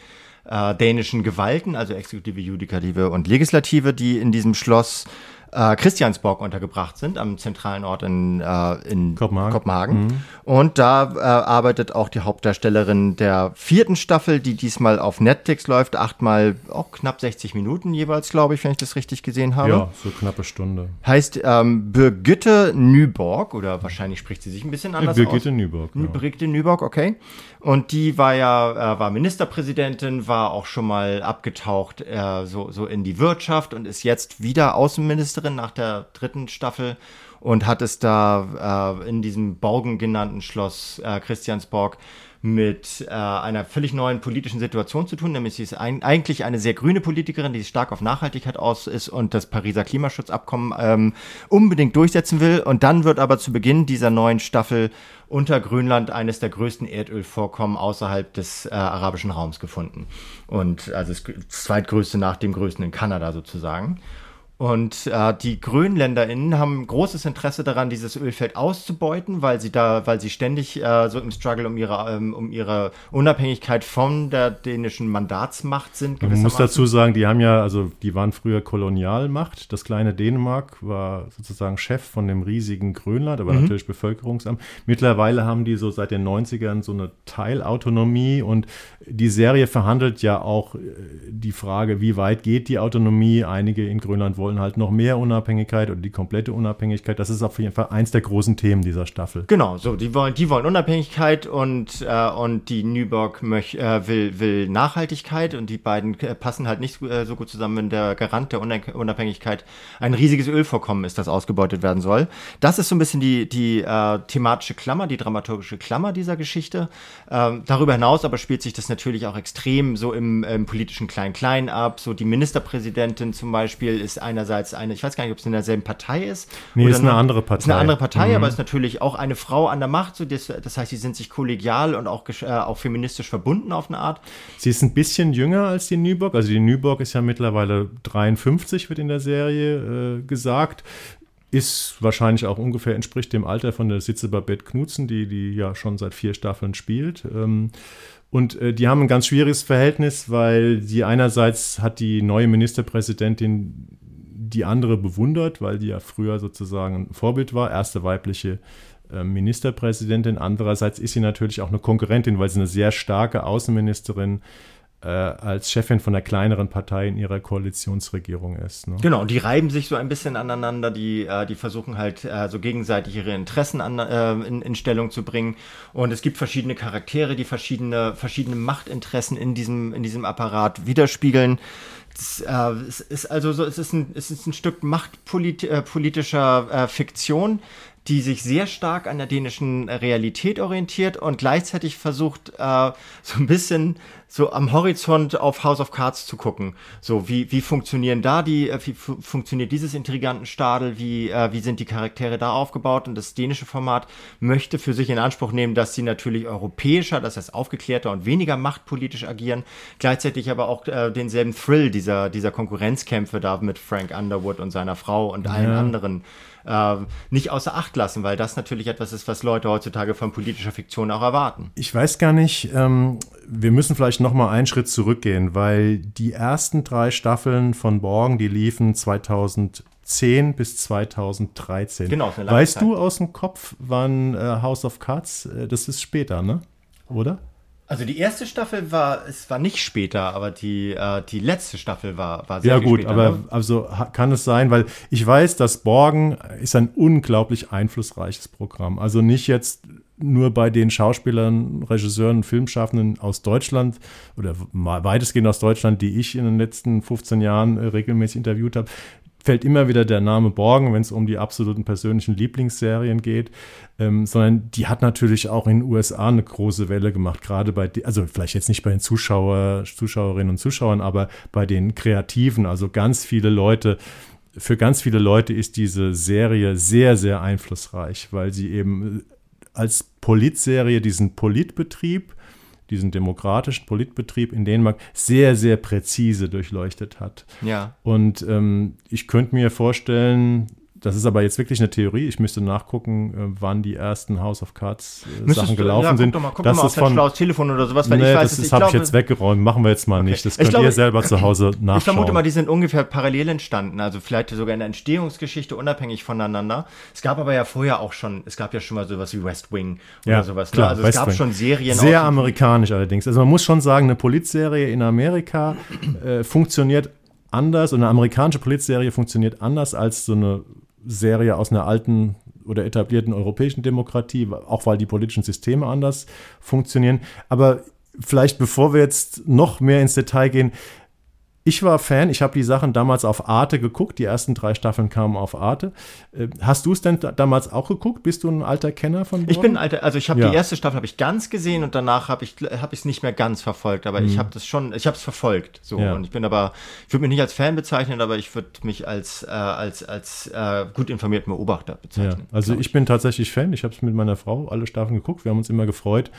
C: äh, dänischen Gewalten, also Exekutive, Judikative und Legislative, die in diesem Schloss äh, Christiansborg untergebracht sind, am zentralen Ort in, äh, in Kopenhagen. Kopenhagen. Mhm. Und da äh, arbeitet auch die Hauptdarstellerin der vierten Staffel, die diesmal auf Netflix läuft, achtmal auch knapp 60 Minuten jeweils, glaube ich, wenn ich das richtig gesehen habe. Ja,
B: so knappe Stunde.
C: Heißt ähm, Birgitte Nyborg, oder wahrscheinlich spricht sie sich ein bisschen anders
B: Birgitte aus. Birgitte Nyborg.
C: Ja. Birgitte Nyborg, okay. Und die war ja, äh, war Ministerpräsidentin, war auch schon mal abgetaucht äh, so, so in die Wirtschaft und ist jetzt wieder Außenministerin nach der dritten Staffel und hat es da äh, in diesem Borgen genannten Schloss äh, Christiansborg mit äh, einer völlig neuen politischen Situation zu tun, nämlich sie ist ein, eigentlich eine sehr grüne Politikerin, die stark auf Nachhaltigkeit aus ist und das Pariser Klimaschutzabkommen ähm, unbedingt durchsetzen will. Und dann wird aber zu Beginn dieser neuen Staffel unter Grönland eines der größten Erdölvorkommen außerhalb des äh, arabischen Raums gefunden. Und also das zweitgrößte nach dem größten in Kanada sozusagen. Und äh, die GrönländerInnen haben großes Interesse daran, dieses Ölfeld auszubeuten, weil sie da, weil sie ständig äh, so im Struggle um ihre, ähm, um ihre Unabhängigkeit von der dänischen Mandatsmacht sind.
B: Man muss dazu sagen, die haben ja, also die waren früher Kolonialmacht. Das kleine Dänemark war sozusagen Chef von dem riesigen Grönland, aber mhm. natürlich Bevölkerungsamt. Mittlerweile haben die so seit den 90ern so eine Teilautonomie und die Serie verhandelt ja auch äh, die Frage, wie weit geht die Autonomie. Einige in Grönland wollen halt noch mehr Unabhängigkeit oder die komplette Unabhängigkeit. Das ist auf jeden Fall eins der großen Themen dieser Staffel.
C: Genau, so die wollen, die wollen Unabhängigkeit und, äh, und die Nüborg möch, äh, will, will Nachhaltigkeit und die beiden äh, passen halt nicht äh, so gut zusammen, wenn der Garant der Unabhängigkeit ein riesiges Ölvorkommen ist, das ausgebeutet werden soll. Das ist so ein bisschen die, die äh, thematische Klammer, die dramaturgische Klammer dieser Geschichte. Ähm, darüber hinaus aber spielt sich das natürlich auch extrem so im, im politischen Klein-Klein ab. So die Ministerpräsidentin zum Beispiel ist ein einerseits eine, ich weiß gar nicht, ob es in derselben Partei ist.
B: Nee, ist eine andere Partei.
C: Ist eine andere Partei, mhm. aber ist natürlich auch eine Frau an der Macht. So das, das heißt, sie sind sich kollegial und auch, äh, auch feministisch verbunden auf eine Art.
B: Sie ist ein bisschen jünger als die Nüburg. Also die Nüburg ist ja mittlerweile 53, wird in der Serie äh, gesagt ist wahrscheinlich auch ungefähr entspricht dem Alter von der Sitze Babette Knutzen, die die ja schon seit vier Staffeln spielt. Ähm, und äh, die haben ein ganz schwieriges Verhältnis, weil sie einerseits hat die neue Ministerpräsidentin die andere bewundert, weil die ja früher sozusagen ein Vorbild war, erste weibliche äh, Ministerpräsidentin. Andererseits ist sie natürlich auch eine Konkurrentin, weil sie eine sehr starke Außenministerin äh, als Chefin von der kleineren Partei in ihrer Koalitionsregierung ist.
C: Ne? Genau, die reiben sich so ein bisschen aneinander, die, äh, die versuchen halt so gegenseitig ihre Interessen an, in, in, Stellung zu bringen. Und es gibt verschiedene Charaktere, die verschiedene, verschiedene Machtinteressen in diesem, in diesem Apparat widerspiegeln. Äh, es ist also so, es ist ein, es ist ein Stück machtpolitischer äh, Fiktion, die sich sehr stark an der dänischen Realität orientiert und gleichzeitig versucht, äh, so ein bisschen so am Horizont auf House of Cards zu gucken. So, wie, wie funktionieren da die, äh, wie fu funktioniert dieses intriganten Stadel, wie, äh, wie sind die Charaktere da aufgebaut? Und das dänische Format möchte für sich in Anspruch nehmen, dass sie natürlich europäischer, das heißt aufgeklärter und weniger machtpolitisch agieren, gleichzeitig aber auch äh, denselben Thrill dieser, dieser Konkurrenzkämpfe da mit Frank Underwood und seiner Frau und allen ja. anderen äh, nicht außer Acht lassen, weil das natürlich etwas ist, was Leute heutzutage von politischer Fiktion auch erwarten.
B: Ich weiß gar nicht, ähm, wir müssen vielleicht noch mal einen Schritt zurückgehen, weil die ersten drei Staffeln von Borgen, die liefen 2010 bis 2013. Genau, Weißt Zeit. du aus dem Kopf, wann äh, House of Cards, äh, das ist später, ne? Oder?
C: Also die erste Staffel war, es war nicht später, aber die, äh, die letzte Staffel war, war sehr
B: Ja gut, später, aber ne? also kann es sein, weil ich weiß, dass Borgen ist ein unglaublich einflussreiches Programm. Also nicht jetzt nur bei den Schauspielern, Regisseuren, Filmschaffenden aus Deutschland oder weitestgehend aus Deutschland, die ich in den letzten 15 Jahren äh, regelmäßig interviewt habe, fällt immer wieder der Name Borgen, wenn es um die absoluten persönlichen Lieblingsserien geht, ähm, sondern die hat natürlich auch in den USA eine große Welle gemacht, gerade bei, also vielleicht jetzt nicht bei den Zuschauer, Zuschauerinnen und Zuschauern, aber bei den Kreativen, also ganz viele Leute, für ganz viele Leute ist diese Serie sehr, sehr einflussreich, weil sie eben als Politserie diesen Politbetrieb diesen demokratischen Politbetrieb in Dänemark sehr, sehr präzise durchleuchtet hat.
C: Ja.
B: Und ähm, ich könnte mir vorstellen, das ist aber jetzt wirklich eine Theorie. Ich müsste nachgucken, äh, wann die ersten House of Cards äh, Sachen gelaufen ja, sind. Doch
C: mal, guck das mal ist von Telefon oder sowas,
B: weil nee, ich weiß, das habe ich jetzt weggeräumt. Machen wir jetzt mal okay. nicht. Das könnt glaube, ihr selber zu Hause nachschauen. Ich vermute
C: mal, die sind ungefähr parallel entstanden. Also vielleicht sogar in der Entstehungsgeschichte unabhängig voneinander. Es gab aber ja vorher auch schon, es gab ja schon mal sowas wie West Wing oder
B: ja,
C: sowas.
B: Ne? Klar, also
C: es
B: gab
C: Wing. schon Serien.
B: Sehr amerikanisch allerdings. Also man muss schon sagen, eine Polizserie in Amerika äh, funktioniert anders und eine amerikanische Polizserie funktioniert anders als so eine Serie aus einer alten oder etablierten europäischen Demokratie, auch weil die politischen Systeme anders funktionieren. Aber vielleicht bevor wir jetzt noch mehr ins Detail gehen, ich war Fan, ich habe die Sachen damals auf Arte geguckt, die ersten drei Staffeln kamen auf Arte. Äh, hast du es denn damals auch geguckt? Bist du ein alter Kenner von
C: Borgen? Ich bin ein alter, also ich habe ja. die erste Staffel habe ich ganz gesehen und danach habe ich habe ich es nicht mehr ganz verfolgt, aber mhm. ich habe das schon, ich habe es verfolgt, so ja. und ich bin aber ich würde mich nicht als Fan bezeichnen, aber ich würde mich als äh, als als äh, gut informierten Beobachter bezeichnen.
B: Ja. Also ich bin tatsächlich Fan, ich habe es mit meiner Frau alle Staffeln geguckt, wir haben uns immer gefreut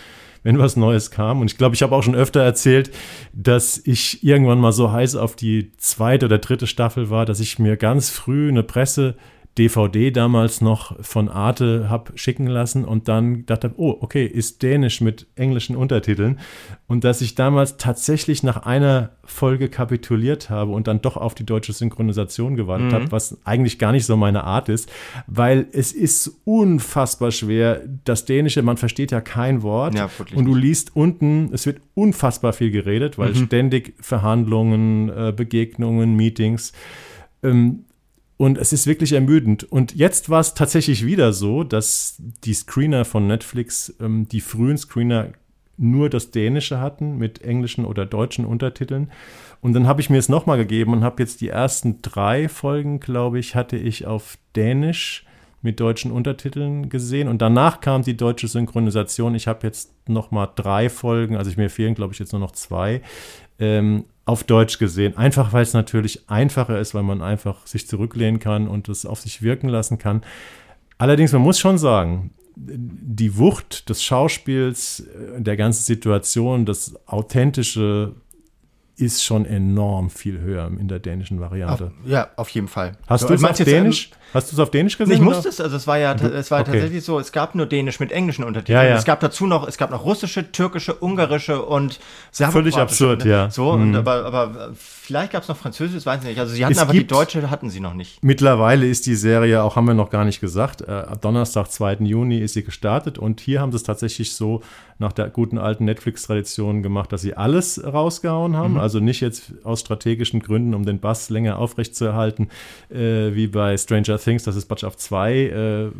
B: wenn was Neues kam. Und ich glaube, ich habe auch schon öfter erzählt, dass ich irgendwann mal so heiß auf die zweite oder dritte Staffel war, dass ich mir ganz früh eine Presse DVD damals noch von Arte hab schicken lassen und dann dachte, oh, okay, ist Dänisch mit englischen Untertiteln. Und dass ich damals tatsächlich nach einer Folge kapituliert habe und dann doch auf die deutsche Synchronisation gewartet mhm. habe, was eigentlich gar nicht so meine Art ist, weil es ist unfassbar schwer. Das Dänische, man versteht ja kein Wort ja, und du liest unten, es wird unfassbar viel geredet, weil mhm. ständig Verhandlungen, äh, Begegnungen, Meetings. Ähm, und es ist wirklich ermüdend. Und jetzt war es tatsächlich wieder so, dass die Screener von Netflix, ähm, die frühen Screener, nur das Dänische hatten mit englischen oder deutschen Untertiteln. Und dann habe ich mir es nochmal gegeben und habe jetzt die ersten drei Folgen, glaube ich, hatte ich auf Dänisch mit deutschen Untertiteln gesehen. Und danach kam die deutsche Synchronisation. Ich habe jetzt nochmal drei Folgen, also mir fehlen, glaube ich, jetzt nur noch zwei. Ähm, auf Deutsch gesehen. Einfach weil es natürlich einfacher ist, weil man einfach sich zurücklehnen kann und es auf sich wirken lassen kann. Allerdings, man muss schon sagen, die Wucht des Schauspiels, äh, der ganzen Situation, das authentische ist schon enorm viel höher in der dänischen Variante.
C: Auf, ja, auf jeden Fall.
B: Hast so, du es auf Dänisch? Hast du es auf Dänisch gesehen?
C: Ich musste es, also es war ja, es war okay. tatsächlich so, es gab nur Dänisch mit englischen Untertiteln. Ja, ja. Es gab dazu noch, es gab noch russische, türkische, ungarische und
B: Völlig absurd, ne? ja.
C: So, mhm. und aber, aber vielleicht gab es noch Französisch, weiß ich nicht. Also sie hatten es aber die deutsche hatten sie noch nicht.
B: Mittlerweile ist die Serie, auch haben wir noch gar nicht gesagt, äh, ab Donnerstag, 2. Juni ist sie gestartet und hier haben sie es tatsächlich so nach der guten alten Netflix-Tradition gemacht, dass sie alles rausgehauen haben. Mhm. Also nicht jetzt aus strategischen Gründen, um den Bass länger aufrechtzuerhalten, äh, wie bei Stranger Things, dass es Batsch auf zwei äh,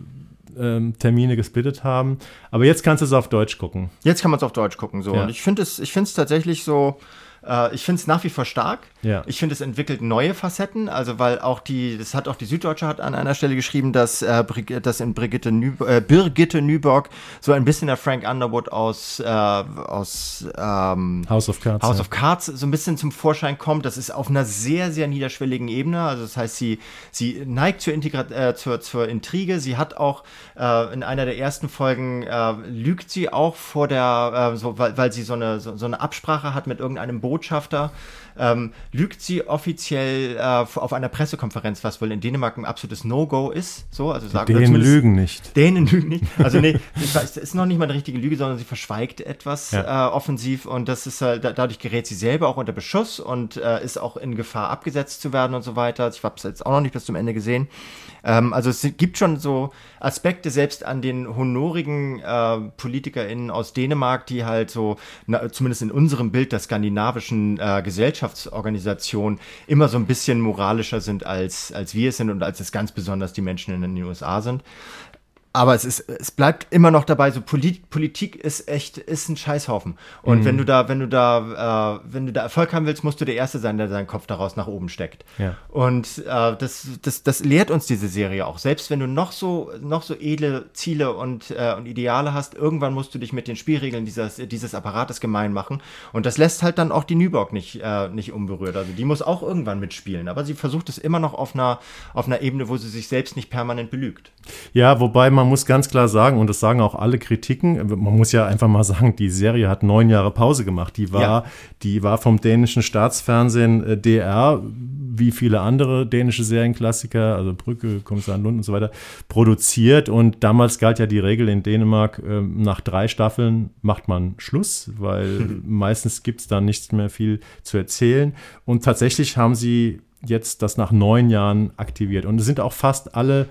B: ähm, Termine gesplittet haben. Aber jetzt kannst du es auf Deutsch gucken.
C: Jetzt kann man es auf Deutsch gucken. So. Ja. Und ich finde es, ich finde es tatsächlich so, äh, ich finde es nach wie vor stark. Ja. Ich finde, es entwickelt neue Facetten, also weil auch die, das hat auch die Süddeutsche hat an einer Stelle geschrieben, dass, äh, dass in Brigitte, Nü äh, Birgitte Nüborg so ein bisschen der Frank Underwood aus, äh, aus ähm,
B: House of Cards,
C: House ja. of Cards so ein bisschen zum Vorschein kommt. Das ist auf einer sehr, sehr niederschwelligen Ebene. Also das heißt, sie, sie neigt zur, Integra äh, zur, zur Intrige. Sie hat auch äh, in einer der ersten Folgen äh, lügt sie auch vor der, äh, so, weil, weil sie so eine, so, so eine Absprache hat mit irgendeinem Botschafter ähm, lügt sie offiziell äh, auf einer Pressekonferenz, was wohl in Dänemark ein absolutes No-Go ist. So, also
B: sagen, Dänen lügen nicht.
C: Dänen lügen nicht. Also nee, es ist noch nicht mal eine richtige Lüge, sondern sie verschweigt etwas ja. äh, offensiv und das ist halt, dadurch gerät sie selber auch unter Beschuss und äh, ist auch in Gefahr abgesetzt zu werden und so weiter. Ich habe es jetzt auch noch nicht bis zum Ende gesehen. Ähm, also es gibt schon so Aspekte selbst an den honorigen äh, PolitikerInnen aus Dänemark, die halt so, na, zumindest in unserem Bild der skandinavischen äh, Gesellschaftsorganisation, immer so ein bisschen moralischer sind, als, als wir es sind und als es ganz besonders die Menschen in den USA sind aber es ist, es bleibt immer noch dabei, so Polit Politik ist echt, ist ein Scheißhaufen. Und mhm. wenn du da, wenn du da, äh, wenn du da Erfolg haben willst, musst du der Erste sein, der seinen Kopf daraus nach oben steckt. Ja. Und äh, das, das, das lehrt uns diese Serie auch. Selbst wenn du noch so, noch so edle Ziele und, äh, und Ideale hast, irgendwann musst du dich mit den Spielregeln dieses, dieses Apparates gemein machen. Und das lässt halt dann auch die Nyborg nicht, äh, nicht unberührt. Also die muss auch irgendwann mitspielen. Aber sie versucht es immer noch auf einer, auf einer Ebene, wo sie sich selbst nicht permanent belügt.
B: Ja, wobei man muss ganz klar sagen, und das sagen auch alle Kritiken, man muss ja einfach mal sagen, die Serie hat neun Jahre Pause gemacht. Die war, ja. die war vom dänischen Staatsfernsehen äh, DR, wie viele andere dänische Serienklassiker, also Brücke, Kommissar Lund und so weiter, produziert. Und damals galt ja die Regel in Dänemark, äh, nach drei Staffeln macht man Schluss, weil meistens gibt es da nichts mehr viel zu erzählen. Und tatsächlich haben sie jetzt das nach neun Jahren aktiviert. Und es sind auch fast alle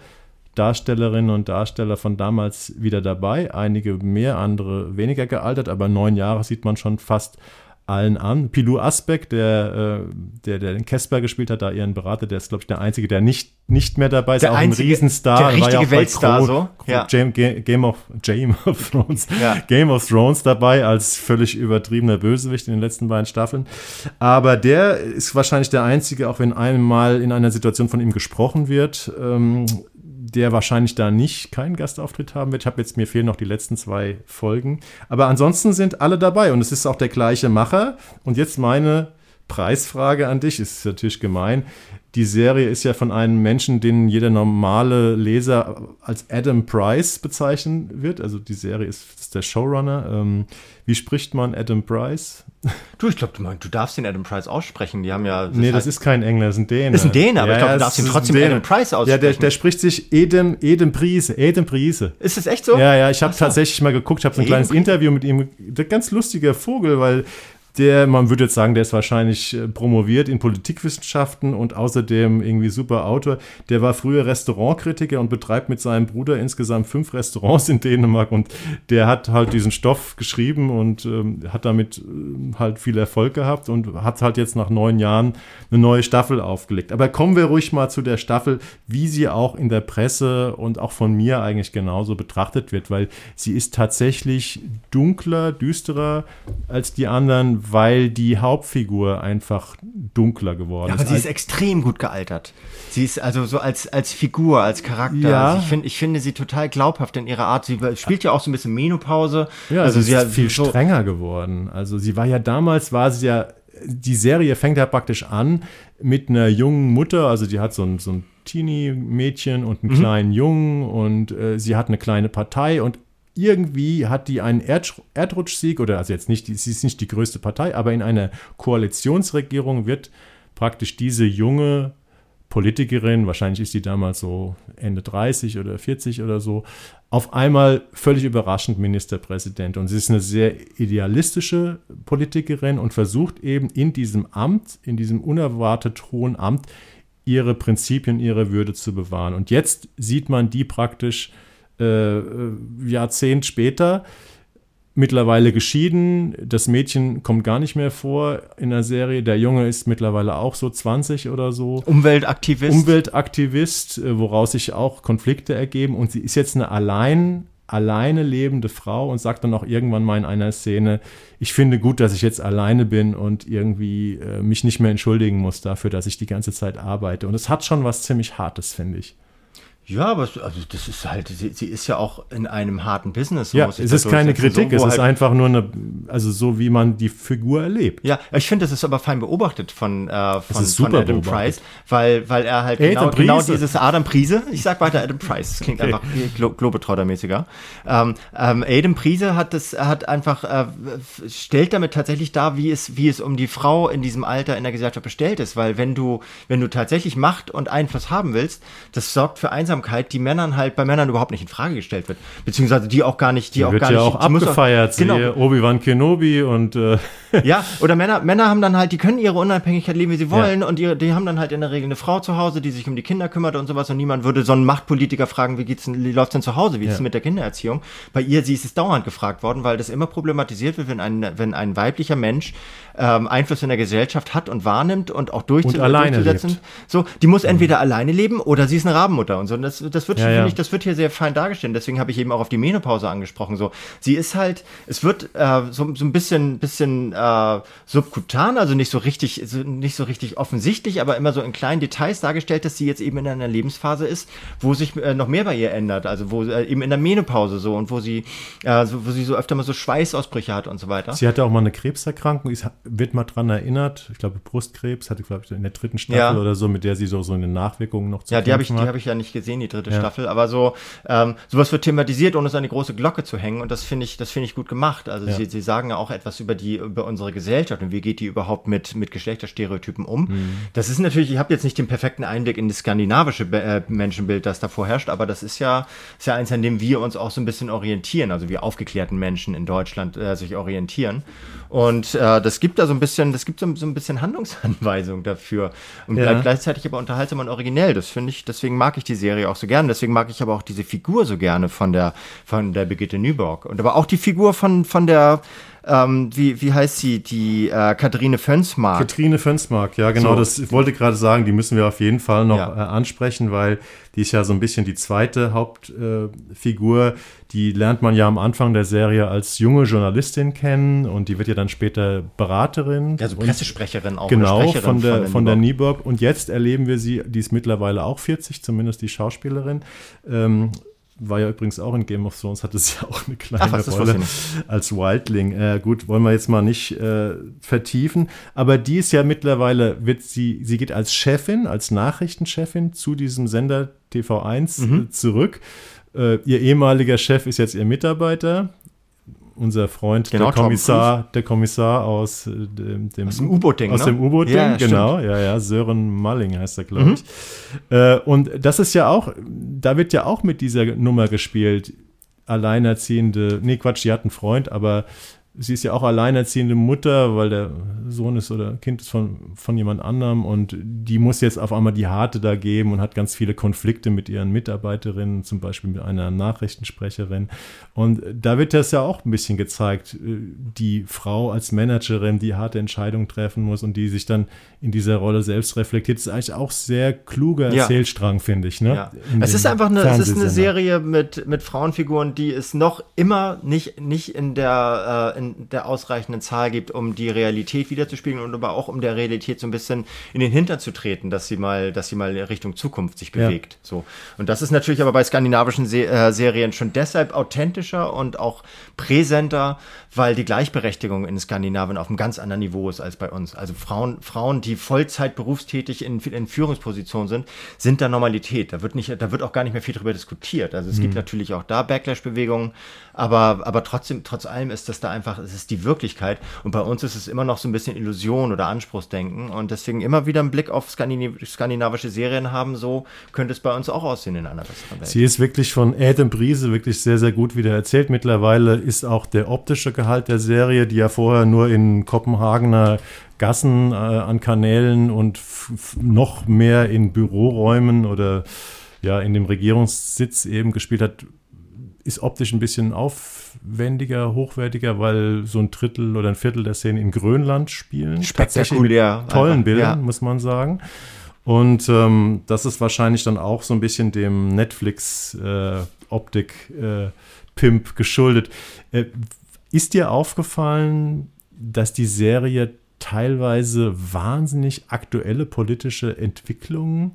B: Darstellerinnen und Darsteller von damals wieder dabei. Einige mehr, andere weniger gealtert, aber neun Jahre sieht man schon fast allen an. Pilou Asbeck, der, äh, der, der den Casper gespielt hat, da ihren Berater, der ist, glaube ich, der Einzige, der nicht, nicht mehr dabei ist.
C: Der auch einzige, ein Riesenstar. Der richtige war ja Weltstar, Kro so.
B: Ja. Game, Game, of, Game of Thrones. Ja. Game of Thrones dabei als völlig übertriebener Bösewicht in den letzten beiden Staffeln. Aber der ist wahrscheinlich der Einzige, auch wenn einmal in einer Situation von ihm gesprochen wird, ähm, der wahrscheinlich da nicht keinen Gastauftritt haben wird. Ich habe jetzt, mir fehlen noch die letzten zwei Folgen. Aber ansonsten sind alle dabei und es ist auch der gleiche Macher. Und jetzt meine Preisfrage an dich, ist natürlich gemein. Die Serie ist ja von einem Menschen, den jeder normale Leser als Adam Price bezeichnen wird. Also die Serie ist, ist der Showrunner. Ähm, wie spricht man Adam Price?
C: Du, ich glaube, du, du darfst den Adam Price aussprechen. Die haben ja.
B: Das nee, das ist kein Engländer, das ist ein Däne.
C: Das ist ein Däne, aber ja, ich glaube, du darfst ihn trotzdem Adam Price aussprechen.
B: Ja, der, der spricht sich Edem, Edem Priese, Edem Priese.
C: Ist das echt so?
B: Ja, ja, ich habe so. tatsächlich mal geguckt, ich habe so ein Edem kleines Interview mit ihm. Ganz lustiger Vogel, weil der, man würde jetzt sagen, der ist wahrscheinlich äh, promoviert in Politikwissenschaften und außerdem irgendwie super Autor. Der war früher Restaurantkritiker und betreibt mit seinem Bruder insgesamt fünf Restaurants in Dänemark und der hat halt diesen Stoff geschrieben und ähm, hat damit äh, halt viel Erfolg gehabt und hat halt jetzt nach neun Jahren eine neue Staffel aufgelegt. Aber kommen wir ruhig mal zu der Staffel, wie sie auch in der Presse und auch von mir eigentlich genauso betrachtet wird, weil sie ist tatsächlich dunkler, düsterer als die anderen, weil die Hauptfigur einfach dunkler geworden
C: ja, aber ist. Aber sie ist extrem gut gealtert. Sie ist also so als, als Figur, als Charakter. Ja. Also ich, find, ich finde sie total glaubhaft in ihrer Art. Sie spielt ja auch so ein bisschen Menopause.
B: Ja, also sie, sie ist viel so strenger geworden. Also sie war ja damals, war sie ja, die Serie fängt ja praktisch an mit einer jungen Mutter, also die hat so ein, so ein Teenie-Mädchen und einen mhm. kleinen Jungen und äh, sie hat eine kleine Partei und irgendwie hat die einen Erd Erdrutschsieg oder also jetzt nicht, sie ist nicht die größte Partei, aber in einer Koalitionsregierung wird praktisch diese junge Politikerin, wahrscheinlich ist die damals so Ende 30 oder 40 oder so, auf einmal völlig überraschend Ministerpräsident. Und sie ist eine sehr idealistische Politikerin und versucht eben in diesem Amt, in diesem unerwartet hohen Amt, ihre Prinzipien, ihre Würde zu bewahren. Und jetzt sieht man die praktisch äh, Jahrzehnt später, mittlerweile geschieden. Das Mädchen kommt gar nicht mehr vor in der Serie. Der Junge ist mittlerweile auch so 20 oder so.
C: Umweltaktivist.
B: Umweltaktivist, äh, woraus sich auch Konflikte ergeben. Und sie ist jetzt eine allein, alleine lebende Frau und sagt dann auch irgendwann mal in einer Szene, ich finde gut, dass ich jetzt alleine bin und irgendwie äh, mich nicht mehr entschuldigen muss dafür, dass ich die ganze Zeit arbeite. Und es hat schon was ziemlich Hartes, finde ich.
C: Ja, aber also das ist halt, sie, sie ist ja auch in einem harten Business.
B: Ja, es ist keine Kritik, so, es ist halt einfach nur eine, also so wie man die Figur erlebt.
C: Ja, ich finde, das ist aber fein beobachtet von, äh, von, von Adam Price, weil, weil er halt genau, genau, dieses Adam Priese, ich sag weiter Adam Price, das klingt okay. einfach Glo Globetrotter-mäßiger. Ähm, ähm, Adam Priese hat das, hat einfach, äh, stellt damit tatsächlich dar, wie es, wie es um die Frau in diesem Alter in der Gesellschaft bestellt ist, weil wenn du, wenn du tatsächlich Macht und Einfluss haben willst, das sorgt für Einsamkeit Einsamkeit, die Männern halt bei Männern überhaupt nicht in Frage gestellt wird, beziehungsweise die auch gar nicht, die, die auch
B: wird
C: gar
B: ja
C: nicht.
B: auch abgefeiert, auch, genau. Obi-Wan Kenobi und äh.
C: ja, oder Männer, Männer haben dann halt, die können ihre Unabhängigkeit leben, wie sie wollen, ja. und die, die haben dann halt in der Regel eine Frau zu Hause, die sich um die Kinder kümmert und sowas, und niemand würde so einen Machtpolitiker fragen, wie geht's wie läuft's denn zu Hause, wie ist es mit der Kindererziehung? Bei ihr, sie ist es dauernd gefragt worden, weil das immer problematisiert wird, wenn ein, wenn ein weiblicher Mensch ähm, Einfluss in der Gesellschaft hat und wahrnimmt und auch durchzu und durchzusetzen. Lebt. So, die muss entweder mhm. alleine leben oder sie ist eine Rabenmutter und so. Das, das wird, ja, ja. Ich, das wird hier sehr fein dargestellt. Deswegen habe ich eben auch auf die Menopause angesprochen. So, sie ist halt, es wird äh, so, so ein bisschen, bisschen äh, subkutan, also nicht so richtig, so, nicht so richtig offensichtlich, aber immer so in kleinen Details dargestellt, dass sie jetzt eben in einer Lebensphase ist, wo sich äh, noch mehr bei ihr ändert. Also wo äh, eben in der Menopause so und wo sie, äh, so, wo sie so öfter mal so Schweißausbrüche hat und so weiter.
B: Sie hatte auch mal eine Krebserkrankung, ist, wird mal dran erinnert. Ich glaube, Brustkrebs hatte, glaube ich, in der dritten Staffel ja. oder so, mit der sie so, so eine Nachwirkung noch
C: zu Ja, die habe ich, die habe ich ja nicht gesehen, die dritte ja. Staffel. Aber so, ähm, sowas wird thematisiert, ohne es an eine große Glocke zu hängen. Und das finde ich, das finde ich gut gemacht. Also ja. sie, sie sagen ja auch etwas über die, über unsere Gesellschaft und wie geht die überhaupt mit, mit Geschlechterstereotypen um. Mhm. Das ist natürlich, ich habe jetzt nicht den perfekten Einblick in das skandinavische äh, Menschenbild, das da vorherrscht, aber das ist ja, ist ja eins, an dem wir uns auch so ein bisschen orientieren, also wir aufgeklärten Menschen in Deutschland äh, sich orientieren. Und äh, das gibt da so ein bisschen, das gibt so, so ein bisschen Handlungsanweisung dafür und ja. bleibt gleichzeitig aber unterhaltsam und originell. Das finde ich, deswegen mag ich die Serie auch so gerne. Deswegen mag ich aber auch diese Figur so gerne von der von der Brigitte Nyborg und aber auch die Figur von von der ähm, wie, wie heißt sie, die äh, Katharine Fönsmark.
B: Katharine Fönsmark, ja, genau. So. Das ich wollte gerade sagen, die müssen wir auf jeden Fall noch ja. äh, ansprechen, weil die ist ja so ein bisschen die zweite Hauptfigur. Äh, die lernt man ja am Anfang der Serie als junge Journalistin kennen und die wird ja dann später Beraterin.
C: Also Pressesprecherin auch.
B: Genau, von der, von von der Nieburg. Und jetzt erleben wir sie, die ist mittlerweile auch 40, zumindest die Schauspielerin. Ähm, war ja übrigens auch in Game of Thrones, hatte sie ja auch eine kleine
C: Ach,
B: Rolle als Wildling. Äh, gut, wollen wir jetzt mal nicht äh, vertiefen. Aber die ist ja mittlerweile, wird sie, sie geht als Chefin, als Nachrichtenchefin zu diesem Sender TV1
C: Mhm.
B: äh, zurück. Äh, ihr ehemaliger Chef ist jetzt ihr Mitarbeiter. Unser Freund,
C: Genau,
B: der Kommissar, der Kommissar aus äh, dem, dem
C: Aus dem U-Boot-Ding,
B: Aus
C: ne?
B: dem U-Boot-Ding,
C: Ja,
B: genau. Ja, ja, Sören Malling heißt er,
C: Mhm.
B: glaube ich. Äh, und das ist ja auch, da wird ja auch mit dieser Nummer gespielt. Alleinerziehende, nee, Quatsch, die hat einen Freund, aber sie ist ja auch alleinerziehende Mutter, weil der Sohn ist oder Kind ist von, von jemand anderem und die muss jetzt auf einmal die Harte da geben und hat ganz viele Konflikte mit ihren Mitarbeiterinnen, zum Beispiel mit einer Nachrichtensprecherin. Und da wird das ja auch ein bisschen gezeigt, äh, die Frau als Managerin, die harte Entscheidungen treffen muss und die sich dann in dieser Rolle selbst reflektiert, Das ist eigentlich auch sehr kluger
C: Ja.
B: Erzählstrang, finde ich. Ne?
C: Ja. Es ist einfach eine, es ist eine. Serie mit, mit Frauenfiguren, die es noch immer nicht, nicht in, der, äh, in der ausreichenden Zahl gibt, um die Realität wiederzuspiegeln und aber auch um der Realität so ein bisschen in den Hintern zu treten, dass sie mal, dass sie mal Richtung Zukunft sich
B: Ja.
C: bewegt. So. Und das ist natürlich aber bei skandinavischen Se äh, Serien schon deshalb authentischer und auch präsenter, weil die Gleichberechtigung in Skandinavien auf einem ganz anderen Niveau ist als bei uns. Also Frauen, Frauen, die Vollzeit berufstätig in, in Führungspositionen sind, sind da Normalität. Da wird nicht, da wird auch gar nicht mehr viel drüber diskutiert. Also es gibt natürlich auch da Backlash-Bewegungen, aber, aber trotzdem, trotz allem ist das da einfach, es ist die Wirklichkeit. Und bei uns ist es immer noch so ein bisschen Illusion oder Anspruchsdenken. Und deswegen immer wieder einen Blick auf Skandinav skandinavische Serien haben, so könnte es bei uns auch aussehen in einer besseren Welt.
B: Sie ist wirklich von Adam Briese wirklich sehr, sehr gut wieder erzählt. Mittlerweile ist auch der optische Gehalt der Serie, die ja vorher nur in Kopenhagener Gassen äh, an Kanälen und noch mehr in Büroräumen oder ja in dem Regierungssitz eben gespielt hat, ist optisch ein bisschen aufwendiger, hochwertiger, weil so ein Drittel oder ein Viertel der Szenen in Grönland spielen.
C: Spektakulär.
B: Mit tollen
C: einfach,
B: Bildern,
C: ja.
B: muss man sagen. Und ähm, das ist wahrscheinlich dann auch so ein bisschen dem Netflix-Optik-Pimp geschuldet. Äh, ist dir aufgefallen, dass die Serie teilweise wahnsinnig aktuelle politische Entwicklungen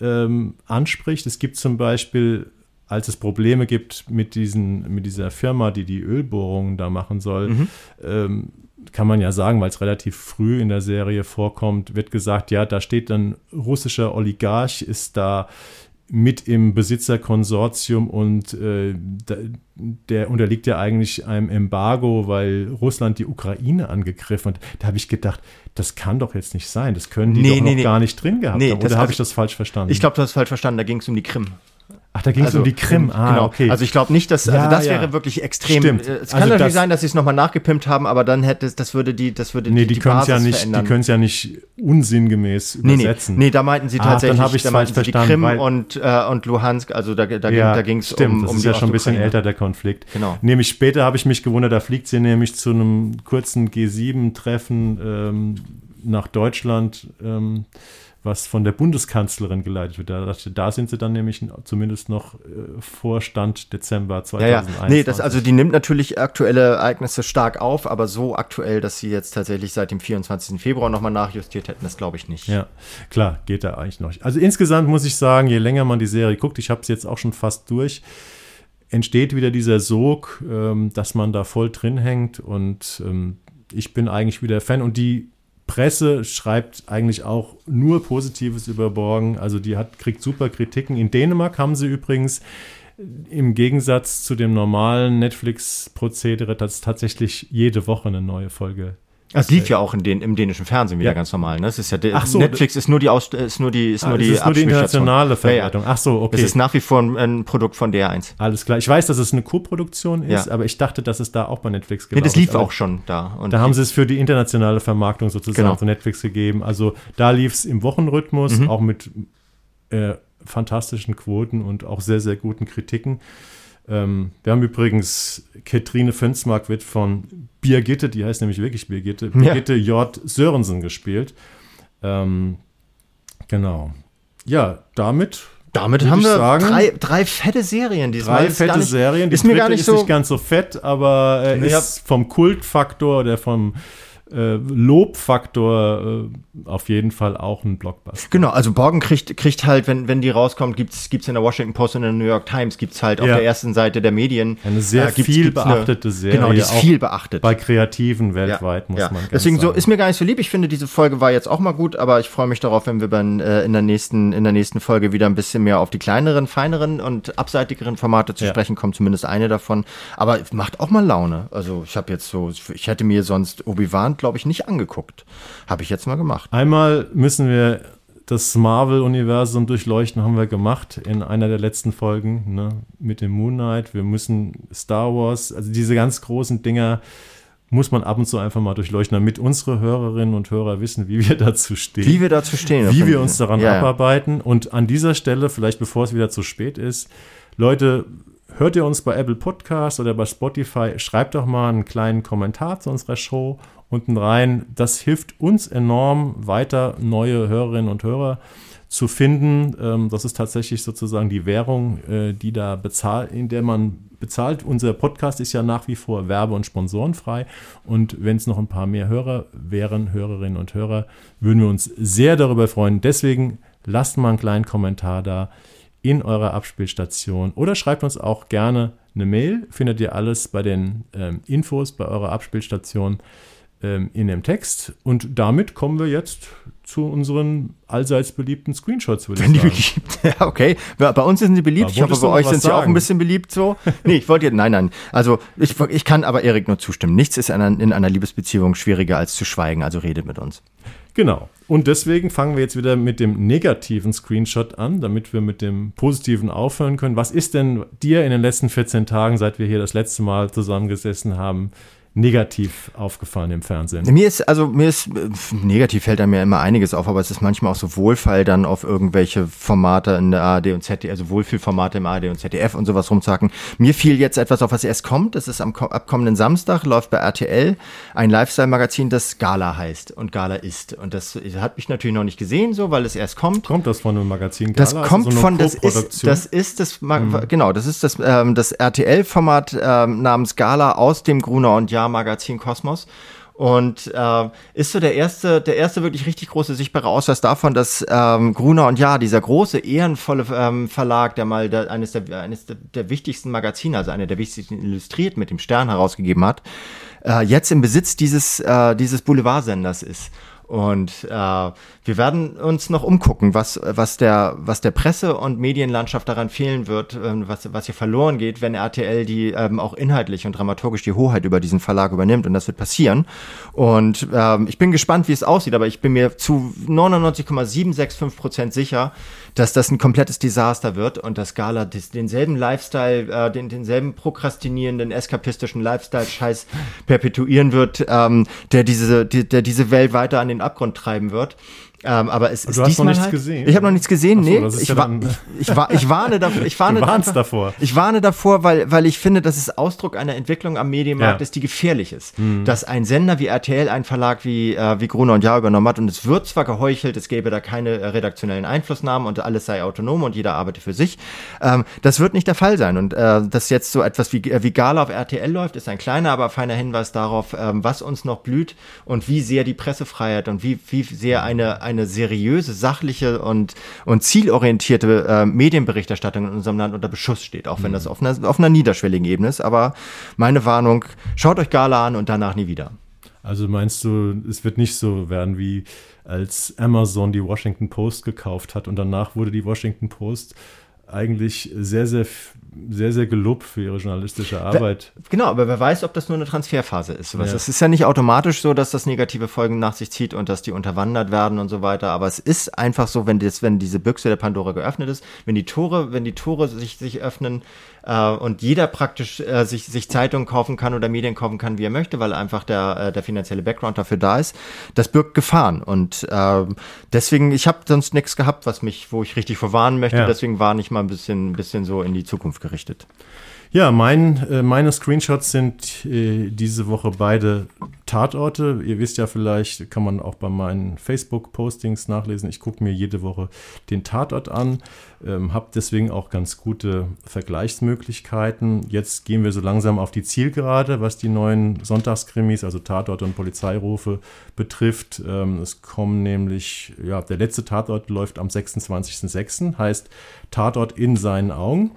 B: ähm, anspricht? Es gibt zum Beispiel, als es Probleme gibt mit, diesen, mit dieser Firma, die die Ölbohrungen da machen soll, ähm, kann man ja sagen, weil es relativ früh in der Serie vorkommt, wird gesagt, ja, da steht ein russischer Oligarch, ist da mit im Besitzerkonsortium und äh, der unterliegt ja eigentlich einem Embargo, weil Russland die Ukraine angegriffen hat. Da habe ich gedacht, das kann doch jetzt nicht sein. Das können die
C: Nee,
B: doch
C: nee,
B: noch
C: nee.
B: gar nicht drin gehabt haben. Oder habe
C: also-
B: ich das falsch verstanden?
C: Ich glaube, du hast falsch verstanden, da ging es um die Krim.
B: Ach, da ging es
C: Also,
B: um die Krim. Ah,
C: genau.
B: okay.
C: Also ich glaube nicht, dass also
B: Ja,
C: das
B: ja.
C: wäre wirklich extrem.
B: Stimmt.
C: Äh, Es
B: Also
C: kann natürlich
B: das-
C: sein, dass sie es nochmal nachgepimpt haben, aber dann hätte es, das würde die, das würde
B: nee,
C: die,
B: die,
C: die
B: können es ja nicht, die
C: verändern.
B: können es ja nicht unsinngemäß
C: Nee, nee,
B: übersetzen.
C: nee, da meinten sie
B: Ah, dann
C: tatsächlich,
B: ich's
C: da meinten die Krim und, äh, und Luhansk, also da, da, ging-
B: ja,
C: da ging es
B: stimmt,
C: um,
B: das
C: um
B: ist
C: die
B: ja schon ein bisschen älter, der Konflikt.
C: Genau.
B: Nämlich später habe ich mich gewundert, da fliegt sie nämlich zu einem kurzen G7-Treffen ähm, nach Deutschland, ähm, was von der Bundeskanzlerin geleitet wird. Da, da sind sie dann nämlich zumindest noch äh, Vorstand Dezember
C: Ja,
B: 2021.
C: ja. Nee, das, also die nimmt natürlich aktuelle Ereignisse stark auf, aber so aktuell, dass sie jetzt tatsächlich seit dem 24. Februar nochmal nachjustiert hätten, das glaube ich nicht.
B: Ja, klar, geht da eigentlich noch. Also insgesamt muss ich sagen, je länger man die Serie guckt, ich habe es jetzt auch schon fast durch, entsteht wieder dieser Sog, ähm, dass man da voll drin hängt und ähm, ich bin eigentlich wieder Fan und die Presse schreibt eigentlich auch nur Positives über Borgen. Also die hat, kriegt super Kritiken. In Dänemark haben sie übrigens im Gegensatz zu dem normalen Netflix-Prozedere tatsächlich jede Woche eine neue Folge
C: Das lief ja auch in den, im dänischen Fernsehen wieder
B: Ja.
C: ganz normal. Ne? Das ist ja
B: Ach so,
C: Netflix ist nur die Aus, ist nur die, ist
B: Ah,
C: nur die
B: ist nur die internationale
C: Ja, ja.
B: Verwertung. Ach so, okay.
C: Es ist nach wie vor ein, ein Produkt von DR1.
B: Alles klar. Ich weiß, dass es eine Co-Produktion ist, aber ich dachte, dass es da auch bei Netflix
C: Nee,
B: gelaufen
C: das lief.
B: Aber
C: auch schon da. Und
B: Da haben sie es für die internationale Vermarktung sozusagen
C: Genau.
B: zu Netflix gegeben. Also da lief es im Wochenrhythmus,
C: Mhm.
B: auch mit äh, fantastischen Quoten und auch sehr, sehr guten Kritiken. Ähm, wir haben übrigens, Katrine Fensmark wird von Birgitte, die heißt nämlich wirklich Birgitte, Birgitte J. Sörensen gespielt. Ähm, genau. Ja, damit
C: damit haben wir
B: sagen-
C: drei, drei fette Serien diesmal.
B: drei
C: Ist gar
B: fette
C: nicht-
B: Serien. Die
C: ist mir gar nicht
B: ist
C: so.
B: nicht ganz so fett, aber äh,
C: Ja.
B: ist vom Kultfaktor oder vom äh, Lobfaktor äh, auf jeden Fall auch ein Blockbuster.
C: Genau, also Borgen kriegt, kriegt halt, wenn, wenn die rauskommt, gibt's gibt's in der Washington Post und in der New York Times, gibt's halt auf
B: Ja.
C: der ersten Seite der Medien.
B: Eine sehr
C: äh, gibt's-
B: viel
C: gibt's eine-
B: beachtete Serie.
C: Genau, die ist viel beachtet.
B: Bei Kreativen weltweit, muss
C: ja.
B: man ganz
C: Deswegen so
B: sagen.
C: ist mir gar nicht so lieb. Ich finde, diese Folge war jetzt auch mal gut, aber ich freue mich darauf, wenn wir dann äh, in der nächsten in der nächsten Folge wieder ein bisschen mehr auf die kleineren, feineren und abseitigeren Formate zu
B: Ja.
C: sprechen kommen. Zumindest eine davon. Aber es macht auch mal Laune. Also ich habe jetzt so, ich hätte mir sonst Obi-Wan, glaube ich, nicht angeguckt. Habe ich jetzt mal gemacht.
B: Einmal müssen wir das Marvel-Universum durchleuchten, haben wir gemacht in einer der letzten Folgen ne, mit dem Moon Knight. Wir müssen Star Wars, also diese ganz großen Dinger, muss man ab und zu einfach mal durchleuchten, damit unsere Hörerinnen und Hörer wissen, wie wir dazu stehen.
C: Wie wir dazu stehen.
B: wie wir uns daran
C: ja, ja.
B: abarbeiten. Und an dieser Stelle, vielleicht bevor es wieder zu spät ist, Leute, hört ihr uns bei Apple Podcast oder bei Spotify, schreibt doch mal einen kleinen Kommentar zu unserer Show unten rein. Das hilft uns enorm, weiter neue Hörerinnen und Hörer zu finden. Ähm, das ist tatsächlich sozusagen die Währung, äh, die da bezahlt, in der man bezahlt. Unser Podcast ist ja nach wie vor werbe- und sponsorenfrei. Und wenn es noch ein paar mehr Hörer wären, Hörerinnen und Hörer, würden wir uns sehr darüber freuen. Deswegen lasst mal einen kleinen Kommentar da in eurer Abspielstation oder schreibt uns auch gerne eine Mail. Findet ihr alles bei den ähm, Infos bei eurer Abspielstation ähm, in dem Text. Und damit kommen wir jetzt zu unseren allseits beliebten Screenshots, würde
C: Wenn die
B: ich sagen.
C: beliebt. Ja, okay. Bei uns sind sie beliebt. Ich hoffe, bei euch sind sie auch ein bisschen beliebt so. Nee, ich wollte jetzt, nein, nein. Also, ich, ich kann aber Erik nur zustimmen. Nichts ist in einer, in einer Liebesbeziehung schwieriger als zu schweigen. Also redet mit uns.
B: Genau. Und deswegen fangen wir jetzt wieder mit dem negativen Screenshot an, damit wir mit dem positiven aufhören können. Was ist denn dir in den letzten 14 Tagen, seit wir hier das letzte Mal zusammengesessen haben, negativ aufgefallen im Fernsehen?
C: Mir ist, also mir ist, äh, negativ fällt da mir immer einiges auf, aber es ist manchmal auch so Wohlfall dann auf irgendwelche Formate in der ARD und ZDF, also Wohlfühlformate im ARD und ZDF und sowas rumzacken. Mir fiel jetzt etwas auf, was erst kommt. Das ist am ko- abkommenden Samstag, läuft bei RTL ein Lifestyle-Magazin, das Gala heißt und Gala ist. Und das hat mich natürlich noch nicht gesehen, so, weil es erst kommt.
B: Kommt das von einem Magazin
C: Das
B: Gala?
C: kommt
B: Also so
C: von, das ist, das ist das, Ma- genau, das ist das, ähm, das RTL-Format ähm, namens Gala aus dem Gruner und Jahr Magazin Kosmos. Und äh, ist so der erste, der erste wirklich richtig große sichtbare Ausweis davon, dass ähm, Gruner und Jahr, dieser große, ehrenvolle ähm, Verlag, der mal der, eines, der, eines der, der wichtigsten Magazine, also einer der wichtigsten illustriert mit dem Stern herausgegeben hat, äh, jetzt im Besitz dieses, äh, dieses Boulevardsenders ist. Und äh, wir werden uns noch umgucken, was, was, der, was der Presse- und Medienlandschaft daran fehlen wird, ähm, was, was hier verloren geht, wenn RTL die ähm, auch inhaltlich und dramaturgisch die Hoheit über diesen Verlag übernimmt. Und das wird passieren. Und ähm, ich bin gespannt, wie es aussieht, aber ich bin mir zu 99,765 Prozent sicher, dass das ein komplettes Desaster wird und dass Gala denselben Lifestyle, äh, den, denselben prokrastinierenden, eskapistischen Lifestyle-Scheiß perpetuieren wird, ähm, der, diese, die, der diese Welt weiter an den Abgrund treiben wird. Ähm, aber es ist
B: hast noch nichts
C: halt,
B: gesehen?
C: Ich habe noch nichts gesehen,
B: so,
C: nee. ich,
B: ja
C: warne davor. Ich warne
B: Du
C: einfach-
B: davor.
C: Ich warne davor, weil, weil ich finde, dass es Ausdruck einer Entwicklung am Medienmarkt
B: Ja. Mhm.
C: ist, die gefährlich ist. Dass ein Sender wie RTL einen Verlag wie, äh, wie Gruner und Jahr übernommen hat und es wird zwar geheuchelt, es gäbe da keine äh, redaktionellen Einflussnahmen und alles sei autonom und jeder arbeite für sich. Ähm, das wird nicht der Fall sein. Und äh, dass jetzt so etwas wie, äh, wie Gala auf RTL läuft, ist ein kleiner, aber feiner Hinweis darauf, ähm, was uns noch blüht und wie sehr die Pressefreiheit und wie, wie sehr eine, eine seriöse, sachliche und, und zielorientierte äh, Medienberichterstattung in unserem Land unter Beschuss steht, auch wenn das auf einer, auf einer niederschwelligen Ebene ist. Aber meine Warnung, schaut euch Gala an und danach nie wieder.
B: Also meinst du, es wird nicht so werden, wie als Amazon die Washington Post gekauft hat und danach wurde die Washington Post eigentlich sehr, sehr, sehr, sehr gelobt für ihre journalistische Arbeit.
C: Genau, aber wer weiß, ob das nur eine Transferphase ist.
B: Ja.
C: Es ist ja nicht automatisch so, dass das negative Folgen nach sich zieht und dass die unterwandert werden und so weiter. Aber es ist einfach so, wenn das, wenn diese Büchse der Pandora geöffnet ist, wenn die Tore, wenn die Tore sich, sich öffnen äh, und jeder praktisch äh, sich, sich Zeitungen kaufen kann oder Medien kaufen kann, wie er möchte, weil einfach der, äh, der finanzielle Background dafür da ist, das birgt Gefahren. Und ähm, deswegen, ich habe sonst nichts gehabt, was mich, wo ich richtig vorwarnen möchte.
B: Ja.
C: Deswegen warne ich mal ein bisschen, ein bisschen so in die Zukunft gerichtet.
B: Ja, mein, äh, meine Screenshots sind äh, diese Woche beide Tatorte. Ihr wisst ja vielleicht, kann man auch bei meinen Facebook-Postings nachlesen. Ich gucke mir jede Woche den Tatort an, ähm, habe deswegen auch ganz gute Vergleichsmöglichkeiten. Jetzt gehen wir so langsam auf die Zielgerade, was die neuen Sonntagskrimis, also Tatort und Polizeirufe betrifft. Ähm, es kommen nämlich, ja, der letzte Tatort läuft am 26.06., heißt Tatort in seinen Augen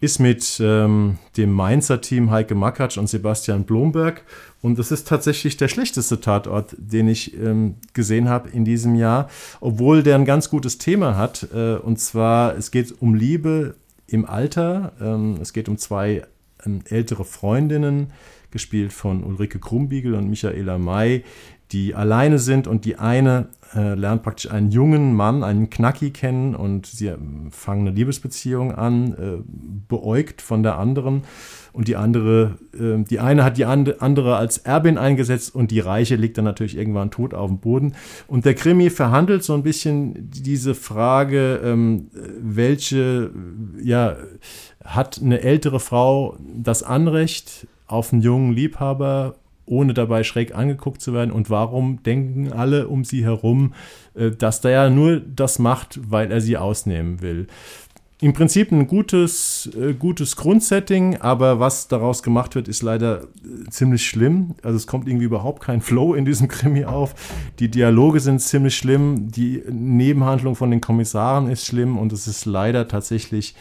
B: ist mit ähm, dem Mainzer Team Heike Makatsch und Sebastian Blomberg. Und das ist tatsächlich der schlechteste Tatort, den ich ähm, gesehen habe in diesem Jahr, obwohl der ein ganz gutes Thema hat. Äh, und zwar, es geht um Liebe im Alter. Ähm, es geht um zwei ähm, ältere Freundinnen, gespielt von Ulrike Krumbiegel und Michaela May, die alleine sind und die eine äh, lernt praktisch einen jungen Mann, einen Knacki kennen und sie äh, fangen eine Liebesbeziehung an, äh, beäugt von der anderen und die andere, äh, die eine hat die andere als Erbin eingesetzt und die Reiche liegt dann natürlich irgendwann tot auf dem Boden. Und der Krimi verhandelt so ein bisschen diese Frage, ähm, welche, ja, hat eine ältere Frau das Anrecht auf einen jungen Liebhaber ohne dabei schräg angeguckt zu werden? Und warum denken alle um sie herum, äh, dass der ja nur das macht, weil er sie ausnehmen will? Im Prinzip ein gutes, äh, gutes Grundsetting, aber was daraus gemacht wird, ist leider äh, ziemlich schlimm. Also es kommt irgendwie überhaupt kein Flow in diesem Krimi auf. Die Dialoge sind ziemlich schlimm, die Nebenhandlung von den Kommissaren ist schlimm und es ist leider tatsächlich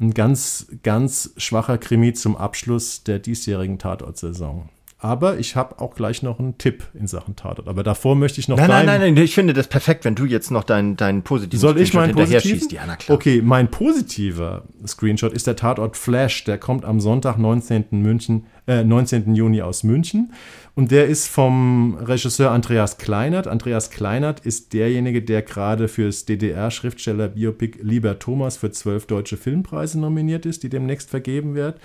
B: ein ganz, ganz schwacher Krimi zum Abschluss der diesjährigen Tatortsaison. Aber ich habe auch gleich noch einen Tipp in Sachen Tatort. Aber davor möchte ich noch.
C: Nein, nein, nein, nein, ich finde das perfekt, wenn du jetzt noch deinen dein positiven
B: Soll ich meinen positiven? Ja, na klar. Okay, mein positiver Screenshot ist der Tatort Flash. Der kommt am Sonntag, 19. München, äh, 19. Juni aus München. Und der ist vom Regisseur Andreas Kleinert. Andreas Kleinert ist derjenige, der gerade fürs DDR-Schriftsteller-Biopic Lieber Thomas für zwölf deutsche Filmpreise nominiert ist, die demnächst vergeben werden.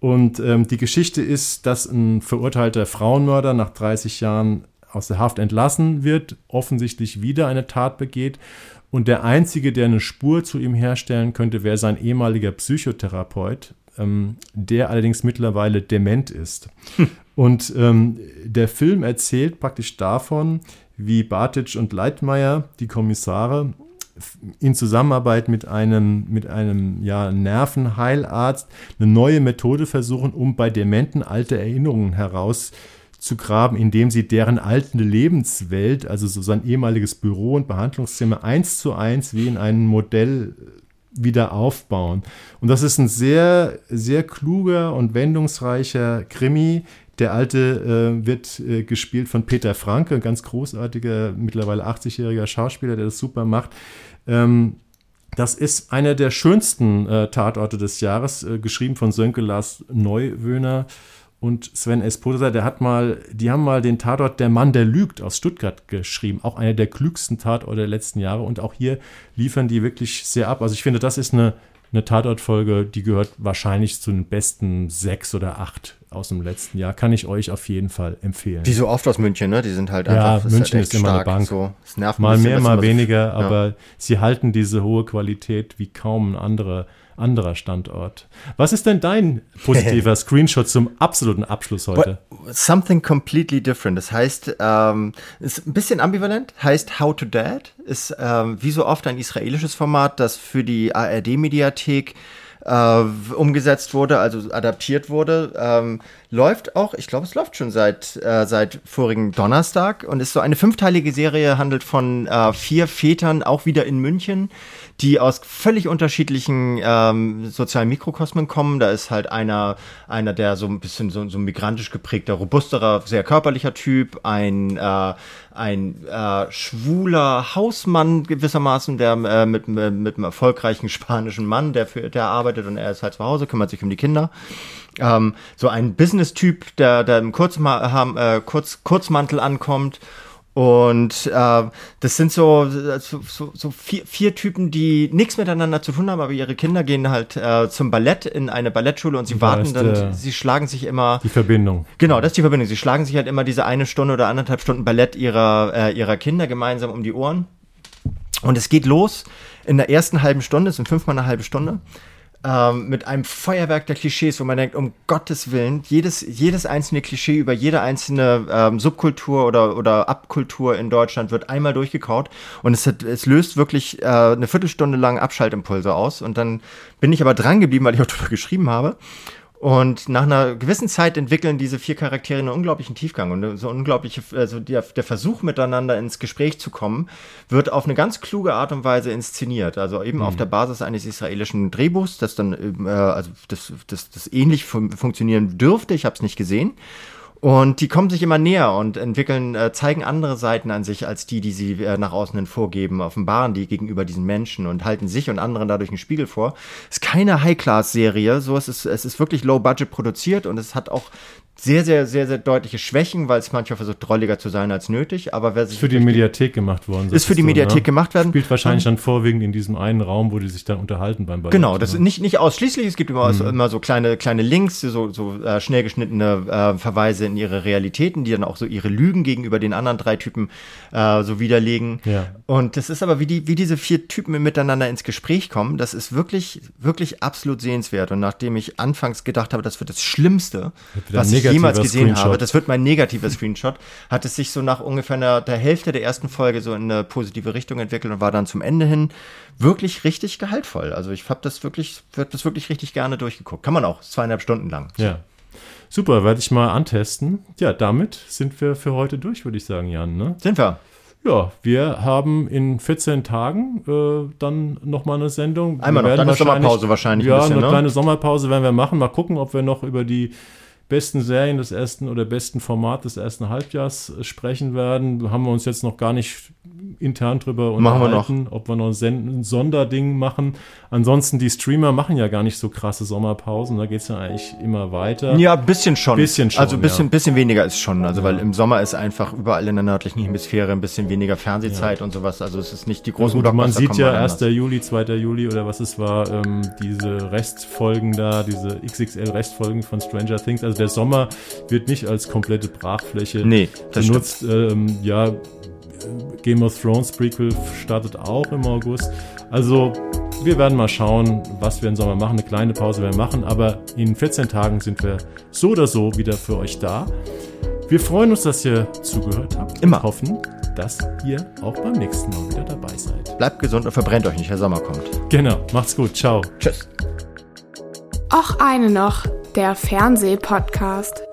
B: Und ähm, die Geschichte ist, dass ein verurteilter Frauenmörder nach 30 Jahren aus der Haft entlassen wird, offensichtlich wieder eine Tat begeht. Und der Einzige, der eine Spur zu ihm herstellen könnte, wäre sein ehemaliger Psychotherapeut, ähm, der allerdings mittlerweile dement ist. Hm. Und ähm, der Film erzählt praktisch davon, wie Bartic und Leitmeier, die Kommissare, in Zusammenarbeit mit einem, mit einem ja, Nervenheilarzt eine neue Methode versuchen, um bei Dementen alte Erinnerungen herauszugraben, indem sie deren alte Lebenswelt, also so sein ehemaliges Büro und Behandlungszimmer, eins zu eins wie in einem Modell wieder aufbauen. Und das ist ein sehr, sehr kluger und wendungsreicher Krimi. Der alte äh, wird äh, gespielt von Peter Franke, ein ganz großartiger, mittlerweile 80-jähriger Schauspieler, der das super macht. Ähm, das ist einer der schönsten äh, Tatorte des Jahres, äh, geschrieben von Sönke Lars Neuwöhner und Sven Esposa. Der hat mal, die haben mal den Tatort Der Mann, der lügt aus Stuttgart geschrieben. Auch einer der klügsten Tatorte der letzten Jahre. Und auch hier liefern die wirklich sehr ab. Also ich finde, das ist eine, eine Tatortfolge, die gehört wahrscheinlich zu den besten sechs oder acht aus dem letzten Jahr. Kann ich euch auf jeden Fall empfehlen.
C: Wie so oft aus München, ne? Die sind halt
B: ja, einfach. Ja, München halt ist immer stark, eine Bank. So. mal mehr, mal weniger, so, aber ja. sie halten diese hohe Qualität wie kaum ein anderer anderer Standort. Was ist denn dein positiver Screenshot zum absoluten Abschluss heute?
C: Something completely different. Das heißt, ähm, ist ein bisschen ambivalent. Heißt How to Dad ist ähm, wie so oft ein israelisches Format, das für die ARD-Mediathek äh, umgesetzt wurde, also adaptiert wurde. Ähm, läuft auch, ich glaube, es läuft schon seit, äh, seit vorigen Donnerstag und ist so eine fünfteilige Serie, handelt von äh, vier Vätern, auch wieder in München, die aus völlig unterschiedlichen ähm, sozialen Mikrokosmen kommen. Da ist halt einer, einer der so ein bisschen so, so migrantisch geprägter, robusterer, sehr körperlicher Typ, ein, äh, ein äh, schwuler Hausmann gewissermaßen, der äh, mit, mit, mit einem erfolgreichen spanischen Mann, der für der arbeitet und er ist halt zu Hause, kümmert sich um die Kinder. Ähm, so ein Business-Typ, der, der im Kurzma äh, Kurz, Kurzmantel ankommt und äh, das sind so, so, so vier, vier Typen, die nichts miteinander zu tun haben, aber ihre Kinder gehen halt äh, zum Ballett in eine Ballettschule und sie da warten dann, der, sie schlagen sich immer.
B: Die Verbindung.
C: Genau, das ist die Verbindung. Sie schlagen sich halt immer diese eine Stunde oder anderthalb Stunden Ballett ihrer, äh, ihrer Kinder gemeinsam um die Ohren. Und es geht los in der ersten halben Stunde, es sind fünfmal eine halbe Stunde ähm, mit einem Feuerwerk der Klischees, wo man denkt, um Gottes Willen, jedes, jedes einzelne Klischee über jede einzelne ähm, Subkultur oder, oder Abkultur in Deutschland wird einmal durchgekaut. Und es, hat, es löst wirklich äh, eine Viertelstunde lang Abschaltimpulse aus. Und dann bin ich aber dran geblieben, weil ich auch darüber geschrieben habe und nach einer gewissen Zeit entwickeln diese vier Charaktere einen unglaublichen Tiefgang und so unglaubliche, also der, der Versuch miteinander ins Gespräch zu kommen, wird auf eine ganz kluge Art und Weise inszeniert. Also eben mhm. auf der Basis eines israelischen Drehbuchs, das dann, äh, also das, das, das ähnlich fun funktionieren dürfte. Ich habe es nicht gesehen. Und die kommen sich immer näher und entwickeln, äh, zeigen andere Seiten an sich als die, die sie äh, nach außen hin vorgeben, offenbaren die gegenüber diesen Menschen und halten sich und anderen dadurch einen Spiegel vor. Ist keine High-Class-Serie, so es ist es ist wirklich Low-Budget produziert und es hat auch sehr, sehr, sehr, sehr deutliche Schwächen, weil es manchmal versucht, drolliger zu sein als nötig. Aber wer sich.
B: Ist für die Mediathek gemacht worden.
C: Ist für die Mediathek ne? gemacht werden.
B: Spielt wahrscheinlich dann vorwiegend in diesem einen Raum, wo die sich dann unterhalten beim
C: Ballett. Genau, das ist nicht, nicht ausschließlich. Es gibt immer, mhm. so, immer so kleine, kleine Links, so, so äh, schnell geschnittene äh, Verweise in ihre Realitäten, die dann auch so ihre Lügen gegenüber den anderen drei Typen äh, so widerlegen. Ja. Und das ist aber, wie, die, wie diese vier Typen miteinander ins Gespräch kommen, das ist wirklich, wirklich absolut sehenswert. Und nachdem ich anfangs gedacht habe, das wird das Schlimmste, was ich jemals gesehen habe, habe, das wird mein negativer Screenshot, hat es sich so nach ungefähr einer, der Hälfte der ersten Folge so in eine positive Richtung entwickelt und war dann zum Ende hin wirklich richtig gehaltvoll. Also ich habe das wirklich, wird das wirklich richtig gerne durchgeguckt. Kann man auch, zweieinhalb Stunden lang.
B: Ja. Super, werde ich mal antesten. Ja, damit sind wir für heute durch, würde ich sagen, Jan. Ne?
C: Sind wir.
B: Ja, wir haben in 14 Tagen äh, dann nochmal eine Sendung.
C: Einmal noch, dann eine Sommerpause wahrscheinlich.
B: Ja, ein bisschen, eine ne? kleine Sommerpause werden wir machen. Mal gucken, ob wir noch über die besten Serien des ersten oder besten Format des ersten Halbjahres sprechen werden. Haben wir uns jetzt noch gar nicht intern drüber
C: unterhalten,
B: wir ob wir noch ein, Sonderding machen. Ansonsten, die Streamer machen ja gar nicht so krasse Sommerpausen, da geht es ja eigentlich immer weiter.
C: Ja, ein bisschen schon.
B: Bisschen schon
C: also ein bisschen, ja. bisschen weniger ist schon. Also, ja. weil im Sommer ist einfach überall in der nördlichen Hemisphäre ein bisschen weniger Fernsehzeit ja. und sowas. Also, es ist nicht die großen
B: ja, Man sieht ja 1. Juli, 2. Juli oder was es war, ähm, diese Restfolgen da, diese XXL-Restfolgen von Stranger Things. Also, der Sommer wird nicht als komplette Brachfläche
C: nee,
B: benutzt. Ähm, ja, Game of Thrones Prequel startet auch im August. Also wir werden mal schauen, was wir im Sommer machen. Eine kleine Pause werden wir machen, aber in 14 Tagen sind wir so oder so wieder für euch da. Wir freuen uns, dass ihr zugehört habt.
C: Immer.
B: Und hoffen, dass ihr auch beim nächsten Mal wieder dabei seid.
C: Bleibt gesund und verbrennt euch nicht, der Sommer kommt.
B: Genau, macht's gut. Ciao.
C: Tschüss.
A: Auch eine noch, der Fernsehpodcast.